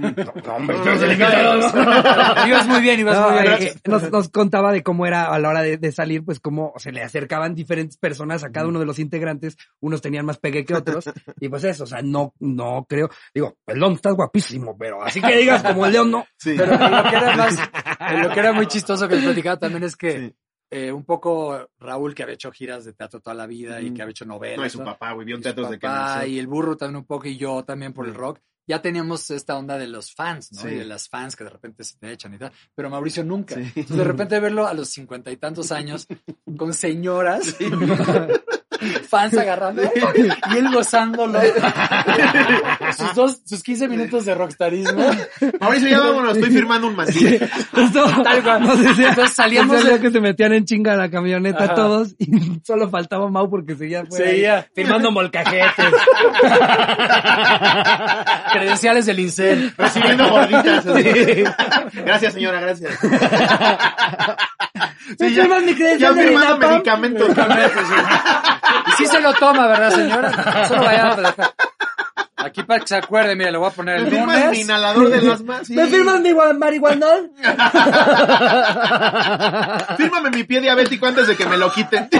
hombre, No, no, no, se le no, quita no, todo. ibas muy bien, ibas No, muy bien. eh, nos, nos contaba de cómo era a la hora de, de salir, pues cómo se le acercaban diferentes personas a cada uno de los integrantes, unos tenían más pegue que otros, y pues eso, o sea, no, no creo, digo, perdón, estás guapísimo, pero así que digas como el león, no. Sí. Pero lo que era más, lo que era muy chistoso que les platicaba también es que Sí. eh, un poco Raúl, que había hecho giras de teatro toda la vida y Ujú. que había hecho novelas. No, y su ¿no? papá, güey, vio un Y su teatro de que nació. y el burro también un poco, y yo también por el Mm. rock. Ya teníamos esta onda de los fans, ¿no? Sí. Y de las fans que de repente se te echan y tal. Pero Mauricio nunca. Sí. Entonces, de repente verlo a los cincuenta y tantos años con señoras, fans agarrando, y él gozándolo. sus, dos, sus 15 minutos de rockstarismo. Mauricio, ya vámonos, estoy firmando un. Justo, Tal cual. nos decía, Entonces salíamos de- que se metían en chinga a la camioneta Ajá. todos y solo faltaba Mau porque seguía fuera ahí, Seguía. firmando molcajetes. Credenciales del INSEL. Recibiendo gorditas. así. Gracias, señora, gracias. ¿Me Sí, ya, firmas mi ya credencial de firmando INAPAM? medicamentos. Y sí se lo toma, ¿verdad, señora? Solo vaya a. Aquí para que se acuerde, mire, le voy a poner ¿Me el firmas mi lunes. inhalador de asma? Sí. ¿Me firmas mi gua- marihuanol? Fírmame mi pie diabético antes de que me lo quiten.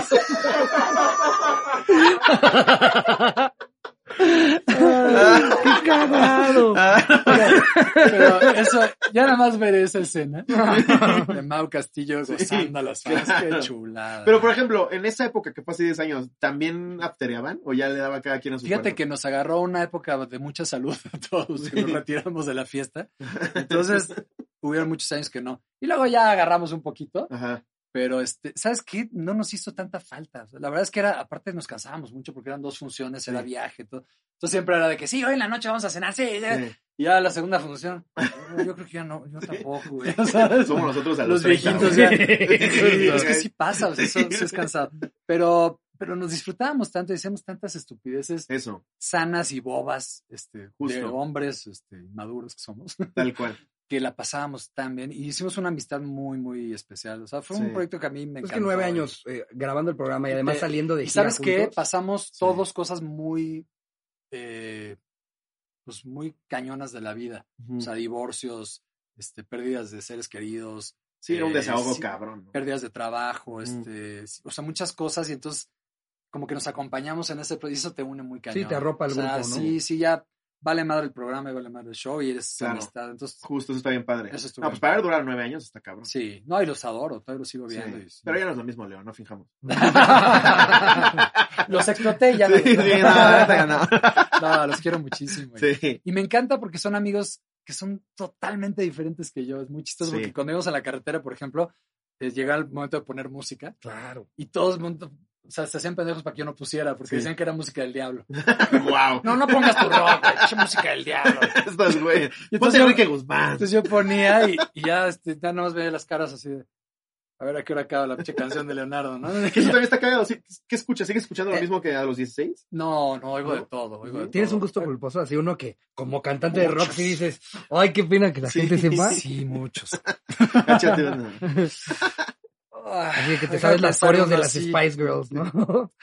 ¡Qué cagado! Pero eso, ya nada más ver esa escena de Mau Castillo gozando a las fans. Qué chulada. Pero, por ejemplo, en esa época que fue hace 10 años, ¿también aftereaban o ya le daba cada quien a su Fíjate que nos agarró una época de mucha salud a todos, que nos retiramos de la fiesta. Entonces, hubieron muchos años que no. Y luego ya agarramos un poquito, Ajá. Pero este, ¿sabes qué? No nos hizo tanta falta. La verdad es que era, aparte nos cansábamos mucho porque eran dos funciones, era viaje, todo. Entonces siempre era de que sí, hoy en la noche vamos a cenar, sí, ya. Sí. Y ya la segunda función. "No, Yo creo que ya no, yo tampoco, güey. ¿sabes? Somos nosotros a los los, 30, viejitos ya. Es que sí pasa, o sea, eso, es cansado. Pero, pero nos disfrutábamos tanto, decíamos tantas estupideces Eso, sanas y bobas, este, de Justo. hombres, este, maduros que somos, tal cual. Que la pasábamos tan bien y hicimos una amistad muy, muy especial. O sea, fue Sí. un proyecto que a mí me Es encantó. que nueve años eh, grabando el programa y además saliendo de Y gira sabes qué, pasamos Sí. todos cosas muy, eh, pues muy cañonas de la vida. O sea, divorcios, este, pérdidas de seres queridos, Sí, era un eh, desahogo sí, cabrón. ¿no? pérdidas de trabajo, este, sí, o sea, muchas cosas y entonces como que nos acompañamos en ese proceso, te une muy cañón. te arropa el O sea, grupo, ¿no? Sí, sí, ya vale madre el programa y vale madre el show y eres Claro. amistad. Entonces, Justo, eso está bien padre. Eso no, bien pues para padre. durar nueve años está cabrón. sí, no, y los adoro, todavía los sigo Sí. viendo. y sí. Pero ya no es lo mismo, Leo, no fijamos. los exploté y ya. Sí, no, sí, no, no. No, los quiero muchísimo. Sí. Y me encanta porque son amigos que son totalmente diferentes que yo. Es muy chistoso porque cuando íbamos a la carretera, por ejemplo, llega el momento de poner música Claro. y todos mundo- o sea, se hacían pendejos para que yo no pusiera porque Sí. decían que era música del diablo. wow. No, no pongas tu rock, pinche música del diablo. Estos güey. Y Ponte entonces yo- Enrique Guzmán. Entonces yo ponía y, y ya, este, ya nada más veía las caras así de, a ver a qué hora acaba la pinche canción de Leonardo, ¿no? Que eso también está cagado. ¿Sí? ¿Qué escuchas? ¿Sigues escuchando lo Eh, mismo que a los 16? No, no, oigo ¿No? de todo, oigo de Tienes todo. un gusto culposo, así uno que como cantante de rock sí dices, ay, qué pena que la Sí, gente sepa. Sí, muchos. Así que te sabes las coreos de las así. Spice Girls, ¿no?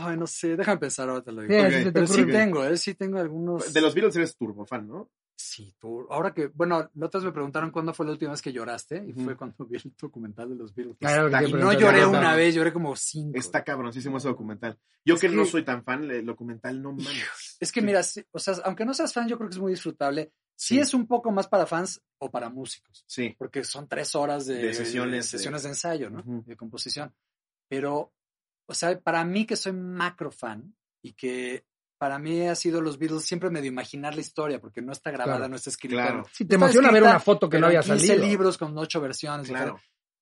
No, no sé, déjame pensar ahora te lo Sí, digo. te Pero sí ocurre. tengo, ¿eh? Sí tengo algunos. De los Beatles eres turbofan, ¿no? Sí, tú. Ahora que, bueno, la otra vez me preguntaron cuándo fue la última vez que lloraste y fue cuando vi el documental de los Beatles. Que Y no lloré una vez, lloré como cinco. Está cabroncísimo ese documental. Yo Es que, no que- soy tan fan del documental, no mames. Es que mira, sí, o sea, aunque no seas fan, yo creo que es muy disfrutable. Sí, Sí. es un poco más para fans o para músicos, Sí. porque son tres horas de, De sesiones, de sesiones de ensayo, ¿no? Ujú. De composición. Pero, o sea, para mí que soy macro fan y que para mí ha sido los Beatles siempre medio imaginar la historia, porque no está grabada, Claro. no está escrita. Claro. Sí, te emociona ver escrita, una foto que no había en 15 salido. libros con ocho versiones. Claro.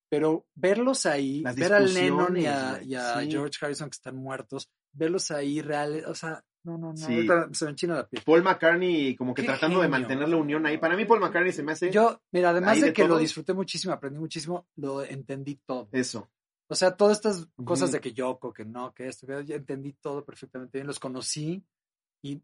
Pero verlos ahí, Las ver a Lennon y a, y a sí. George Harrison que están muertos, verlos ahí reales, o sea, no, no, no, Sí. ahorita se me enchina la piel. Paul McCartney como que Qué tratando de mantener la unión ahí. Para mí Paul McCartney se me hace Yo, mira, además de, de que lo disfruté muchísimo, aprendí muchísimo, lo entendí todo. eso. O sea, todas estas cosas Ujú. de que Yoko, que no, que esto, que ya entendí todo perfectamente bien, los conocí y,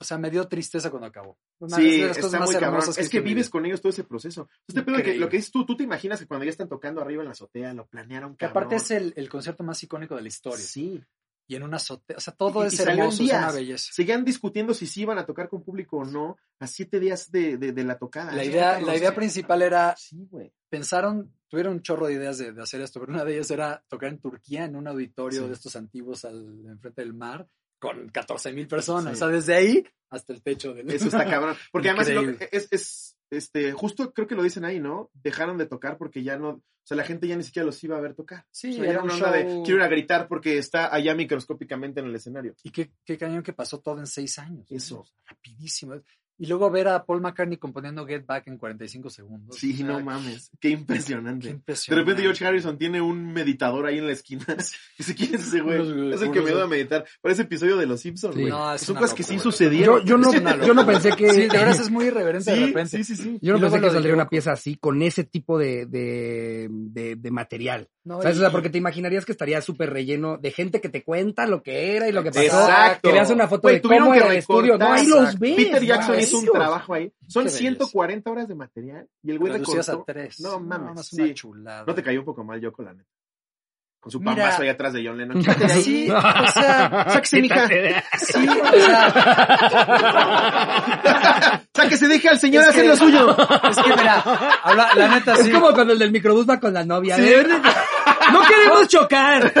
o sea, me dio tristeza cuando acabó. Una Sí, de las cosas está más muy cabrón. Es que vives vida. con ellos todo ese proceso. Este pedo que lo que dices tú, tú te imaginas que cuando ya están tocando arriba en la azotea, lo planearon Que cabrón. aparte es el, el concierto más icónico de la historia. Sí. Y en una azotea, o sea, todo Y- y es en hermoso, es una belleza. Seguían discutiendo si sí iban a tocar con público o no a siete días de, de, de la tocada. La idea, la idea principal era, Sí, güey. pensaron, tuvieron un chorro de ideas de, de hacer esto, pero una de ellas era tocar en Turquía, en un auditorio Sí. de estos antiguos al enfrente del mar, con 14 mil personas. Sí. O sea, desde ahí hasta el techo del... Eso está cabrón. Porque además lo- es, es, este, justo creo que lo dicen ahí, ¿no? Dejaron de tocar porque ya no, o sea, la gente ya ni siquiera los iba a ver tocar. Sí, O sea, era una un onda de quiero ir a gritar porque está allá microscópicamente en el escenario. Y qué, qué cañón que pasó todo en seis años. ¿no? Eso. Rapidísimo. Y luego ver a Paul McCartney componiendo Get Back en 45 segundos. Sí, O sea, no mames. Qué Qué impresionante. De impresionante. repente George Harrison tiene un meditador ahí en la esquina. Dice, ¿quién es ese güey? Es el que me ayuda a meditar. Parece episodio de Los Simpsons, Sí. güey. No, es Son una cosas que sí sucedieron. Yo, yo no, yo no pensé que. Sí, de verdad es muy irreverente de Sí, repente. sí, sí, sí. Yo no pensé que de saldría una pieza así, con ese tipo de, de, de, de material. No, ¿Sabes? y- O sea, porque te imaginarías que estaría súper relleno de gente que te cuenta lo que era y lo que pasó. Exacto. Que veas una foto Güey, de cómo era el estudio. No, ahí los ves. Peter Jackson. Hizo un trabajo ahí. Son Qué belleza. 140 horas de material y el güey recortó. a tres. No mames, es una sí. No te cayó un poco mal, Yoko, la neta. Con su Mira. pambazo ahí atrás de John Lennon. Sí, o sea, Sáquese, mija. sí, o sea, Sáquese, deje al señor Es hacer que- lo suyo. es que mira, habla, la neta Es sí. como cuando el del microbús va con la novia. Sí. No queremos chocar.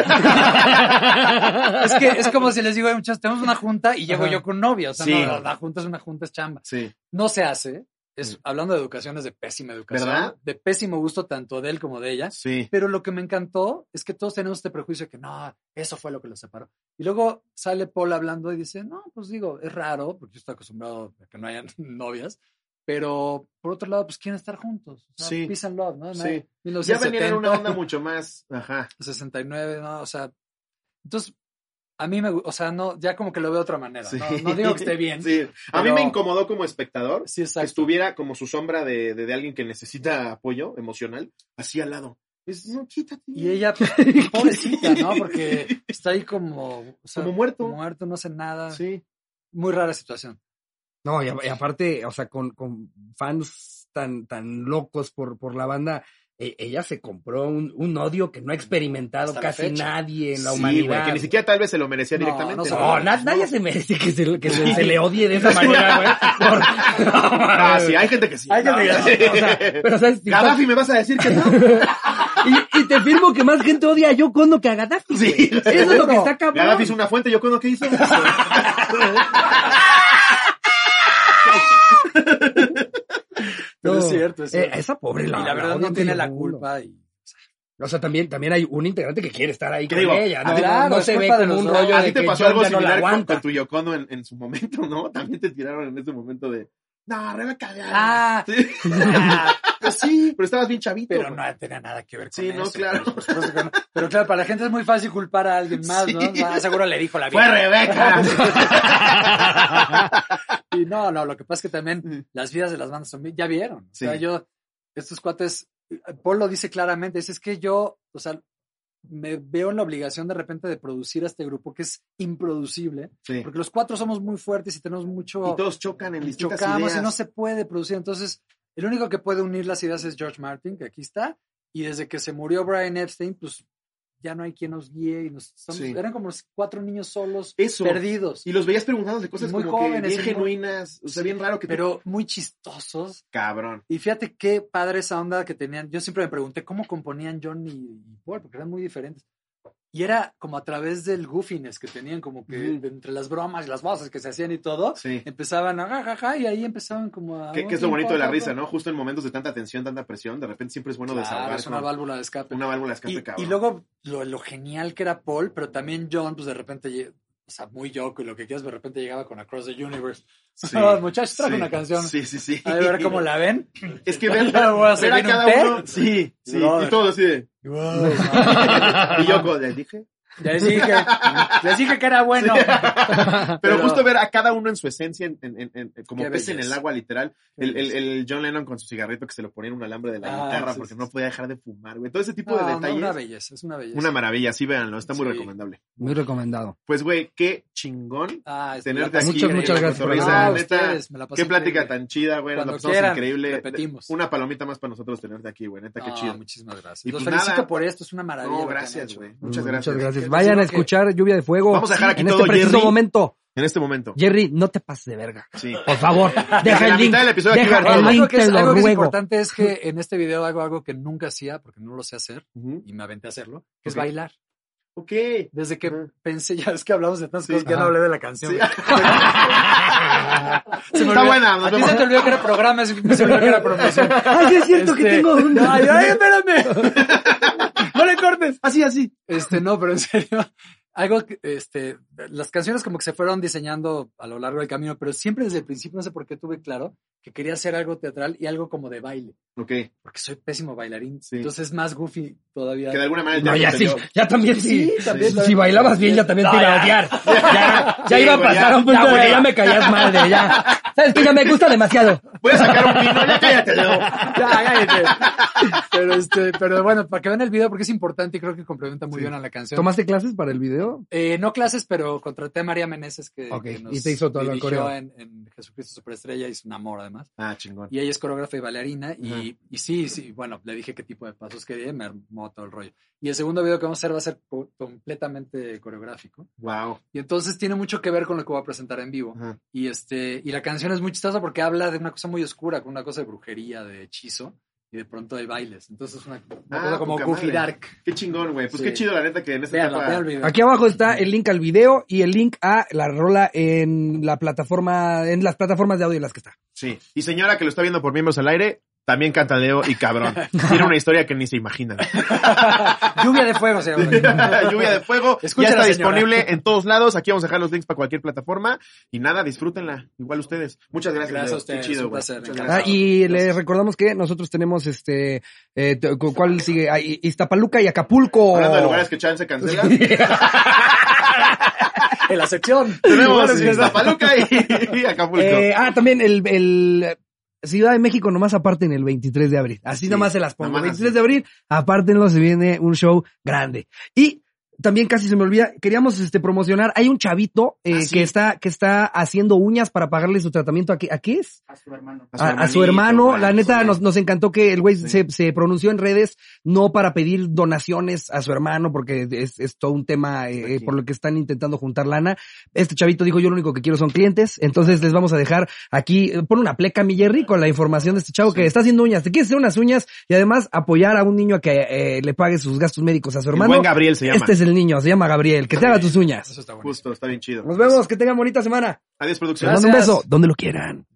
Es que es como si les digo, muchachos, tenemos una junta y llego Ajá. yo con novia. O sea, Sí. no, la, la junta es una junta, es chamba. Sí. No se hace. Es, hablando de educación, es de pésima educación. ¿Verdad? De pésimo gusto tanto de él como de ella. Sí. Pero lo que me encantó es que todos tenemos este prejuicio de que no, eso fue lo que los separó. Y luego sale Paul hablando y dice, no, pues digo, es raro, porque yo estoy acostumbrado a que no hayan novias, pero por otro lado, pues quieren estar juntos. O sea, Sí. Peace and love, ¿no? Sí. Ya 1970, venían en una onda mucho más. Ajá. 69, ¿no? O sea, entonces, a mí me, o sea, no, ya como que lo veo de otra manera. Sí. No, no digo que esté bien. Sí. A mí me incomodó como espectador Sí, que exacto. estuviera como su sombra de, de, de alguien que necesita apoyo emocional, así al lado. Es, no, quítate. Y ella, pobrecita, ¿no? Porque está ahí como, o sea, Como muerto. Muerto, no hace nada. Sí. Muy rara situación. No, y, a- y aparte, o sea, con, con fans tan, tan locos por, por la banda, ella se compró un, un odio que no ha experimentado Hasta casi nadie en la Sí, humanidad. güey, que ni siquiera tal vez se lo merecía No, directamente. no No, No, na- no. nadie se merece que, se, que se, se le odie de esa manera, güey. Por- no, Ah, sí, hay gente que sí. Hay gente que sí, o sea, pero sabes, si Gaddafi, ¿me vas a decir que no? y, y te firmo que más gente odia a Yoko Ono que a Gaddafi. Sí. Eso es lo que está cabrón. Gaddafi es una fuente, yo conozco que hizo. Pero No, es cierto, es eh, cierto. esa pobre y la, la verdad no tiene la culpa. Y, O sea, también, también hay un integrante que quiere estar ahí ¿Qué con digo? ella, ¿no? No- claro, no es se ve como un rollo A de ti te que pasó algo ya no similar con, con tu Yocono en, en su momento, ¿no? También te tiraron en ese momento de. No, Rebeca. ya". Ah, Sí. Pues sí, pero estabas bien chavito. pero no tenía nada que ver con Sí, eso. no, claro. no. Pero claro, para la gente es muy fácil culpar a alguien más, ¿no? Sí. Ah, seguro le dijo la Fue vida. Rebeca. Y no, no, lo que pasa es que también Mm. las vidas de las bandas son ya vieron. O sea, Sí. yo, estos cuates, Paul lo dice claramente, dice, es que yo, o sea, me veo en la obligación de repente de producir a este grupo que es improducible, Sí. porque los cuatro somos muy fuertes y tenemos mucho... Y todos chocan en distintas chocamos ideas. y no se puede producir. Entonces, el único que puede unir las ideas es George Martin, que aquí está, y desde que se murió Brian Epstein, pues ya no hay quien nos guíe y nos estamos- Sí. eran como los cuatro niños solos, Eso. perdidos, Y los veías preguntando de cosas Muy como jóvenes, que bien genuinas. O sea, bien raro que pero muy chistosos. Cabrón. Y fíjate qué padre esa onda que tenían. Yo siempre me pregunté cómo componían John y, y Paul, porque eran muy diferentes. Y era como a través del goofiness que tenían, como que entre las bromas y las voces que se hacían y todo, Sí. empezaban a jajaja y ahí empezaban como a... Que, que es lo bonito de la risa, ¿no? Justo en momentos de tanta tensión, tanta presión, de repente siempre es bueno Claro, desahogar es una válvula de escape. una válvula de escape, y, cabrón. y luego lo, lo genial que era Paul, pero también John, pues de repente, o sea, muy Yoko y lo que quieras, de repente llegaba con Across the Universe. Sí, No, muchachos, traje sí, una canción. Sí, sí, sí. A ver cómo la ven. Es que ver, Ya voy a ver a cada uno. Sí, sí. Brother. Y todo así de. Y yo, como, ¿les dije? Les dije, les dije que era bueno. Pero, Pero- justo ver a cada uno en su esencia, en, en- en- en- como pez en el agua, literal. El, el- el John Lennon con su cigarrito que se lo ponía en un alambre de la Ah, guitarra sí, porque sí, no podía dejar de fumar, güey. Todo ese tipo No, de no, detalles. una belleza, es una belleza. Una maravilla, sí, véanlo, está muy Sí. recomendable. Muy recomendado. Pues, güey, qué chingón Ah, es- tenerte aquí. Muchas, muchas gracias por. No, Neta, ustedes, me la pasé qué plática increíble. tan chida, güey. Nos la Cuando pasamos quieran, increíble. repetimos. Una palomita más para nosotros tenerte aquí, güey. Neta, qué No, chido. muchísimas gracias. Y Los pues felicito nada. por esto, es una maravilla. No, gracias, güey. Muchas gracias. gracias. Que Vayan a escuchar Lluvia de Fuego. Vamos a dejar aquí en todo, este preciso Jerry. momento. En este momento. Jerry, no te pases de verga. Sí. Por favor, deja el link. Deja el link, Algo que, es, te lo algo que es ruego. importante es que en este video hago algo que nunca hacía, porque no lo sé hacer, y me aventé a hacerlo, que es bailar. Ok. Desde que Ujú. pensé, ya es que hablamos de tantas Sí. cosas que ya no hablé de la canción. Sí. Se me Está olvidó. buena, nos A ti vemos. se te olvidó que era programa, se me olvidó que era promoción. Ah, sí es cierto que Este, tengo un... Ay, ay, espérame. No cortes. Así, así. Este, no, pero en serio, algo que, este, las canciones como que se fueron diseñando a lo largo del camino, pero siempre desde el principio, no sé por qué tuve claro que quería hacer algo teatral y algo como de baile, Ok. porque soy pésimo bailarín. Sí. Entonces es más goofy todavía. Que de alguna manera No, ya te sí, ya también sí. Sí, también, si también. bailabas bien, ya también te No, iba a ya. odiar. Ya, iba a pasar ya. a un punto Ya, de ya me caías madre, ya. Sabes que ya me gusta demasiado. Voy a sacar un vino, ya cállate, Leo. Ya, cállate. Pero este, pero bueno, para que vean el video porque es importante y creo que complementa muy Sí. bien a la canción. ¿Tomaste clases para el video? Eh, no clases, pero contraté a María Meneses que, nos y te hizo todo el dirigió coreo. en, en Jesucristo Superestrella, es un amor además. Ah, chingón. Y ella es coreógrafa y bailarina y, y sí, sí, bueno, le dije qué tipo de pasos quería y me armó todo el rollo. Y el segundo video que vamos a hacer va a ser co- completamente coreográfico. Wow. Y entonces tiene mucho que ver con lo que voy a presentar en vivo. Ajá. Y este, y la canción es muy chistosa porque habla de una cosa muy oscura, con una cosa de brujería, de hechizo, y de pronto hay bailes. Entonces es una, una Ah, cosa como goofy dark. Qué chingón, güey. Pues Sí. qué chido, la neta, que en esta Veanla, etapa... vean el video. Aquí abajo está el link al video y el link a la rola en la plataforma, en las plataformas de audio en las que está. Sí. Y señora que lo está viendo por miembros al aire, también canta Leo y cabrón. Tiene una historia que ni se imaginan. Lluvia de fuego se llama. Lluvia de fuego. Escucha ya está señora. disponible en todos lados. Aquí vamos a dejar los links para cualquier plataforma. Y nada, disfrútenla. Igual ustedes. Muchas gracias. Gracias Leo. a ustedes, Qué chido, un güey. placer. Ah, gracias. y les recordamos que nosotros tenemos este, eh, ¿cuál sigue? Ah, Iztapaluca y Acapulco. Hablando de lugares que Chan se cancela. En la sección. Tenemos Iztapaluca y, y Acapulco. Eh, ah, también el, el Ciudad de México nomás aparten el 23 de abril. Así Sí, nomás se las pongo. nomás 23 así. de abril, apártenlo, se viene un show grande. Y también casi se me olvida, queríamos este promocionar, hay un chavito eh, Ah, sí. que está que está haciendo uñas para pagarle su tratamiento a qué, a qué es? A su hermano. A, a su hermano, la neta nos, nos encantó que el güey Sí. se, se pronunció en redes no para pedir donaciones a su hermano porque es, es todo un tema eh, Aquí. por lo que están intentando juntar lana. Este chavito dijo yo lo único que quiero son clientes, entonces les vamos a dejar aquí, eh, pon una pleca mi Jerry con la información de este chavo que está haciendo uñas, te quieres hacer unas uñas y además apoyar a un niño a que eh, le pague sus gastos médicos a su El hermano. buen Gabriel se llama. Este es el niño, se llama Gabriel, que te haga tus uñas. Eso está bueno. Justo, está bien chido. Nos vemos, que tengan bonita semana. Adiós, producción. Les mando un beso, donde lo quieran.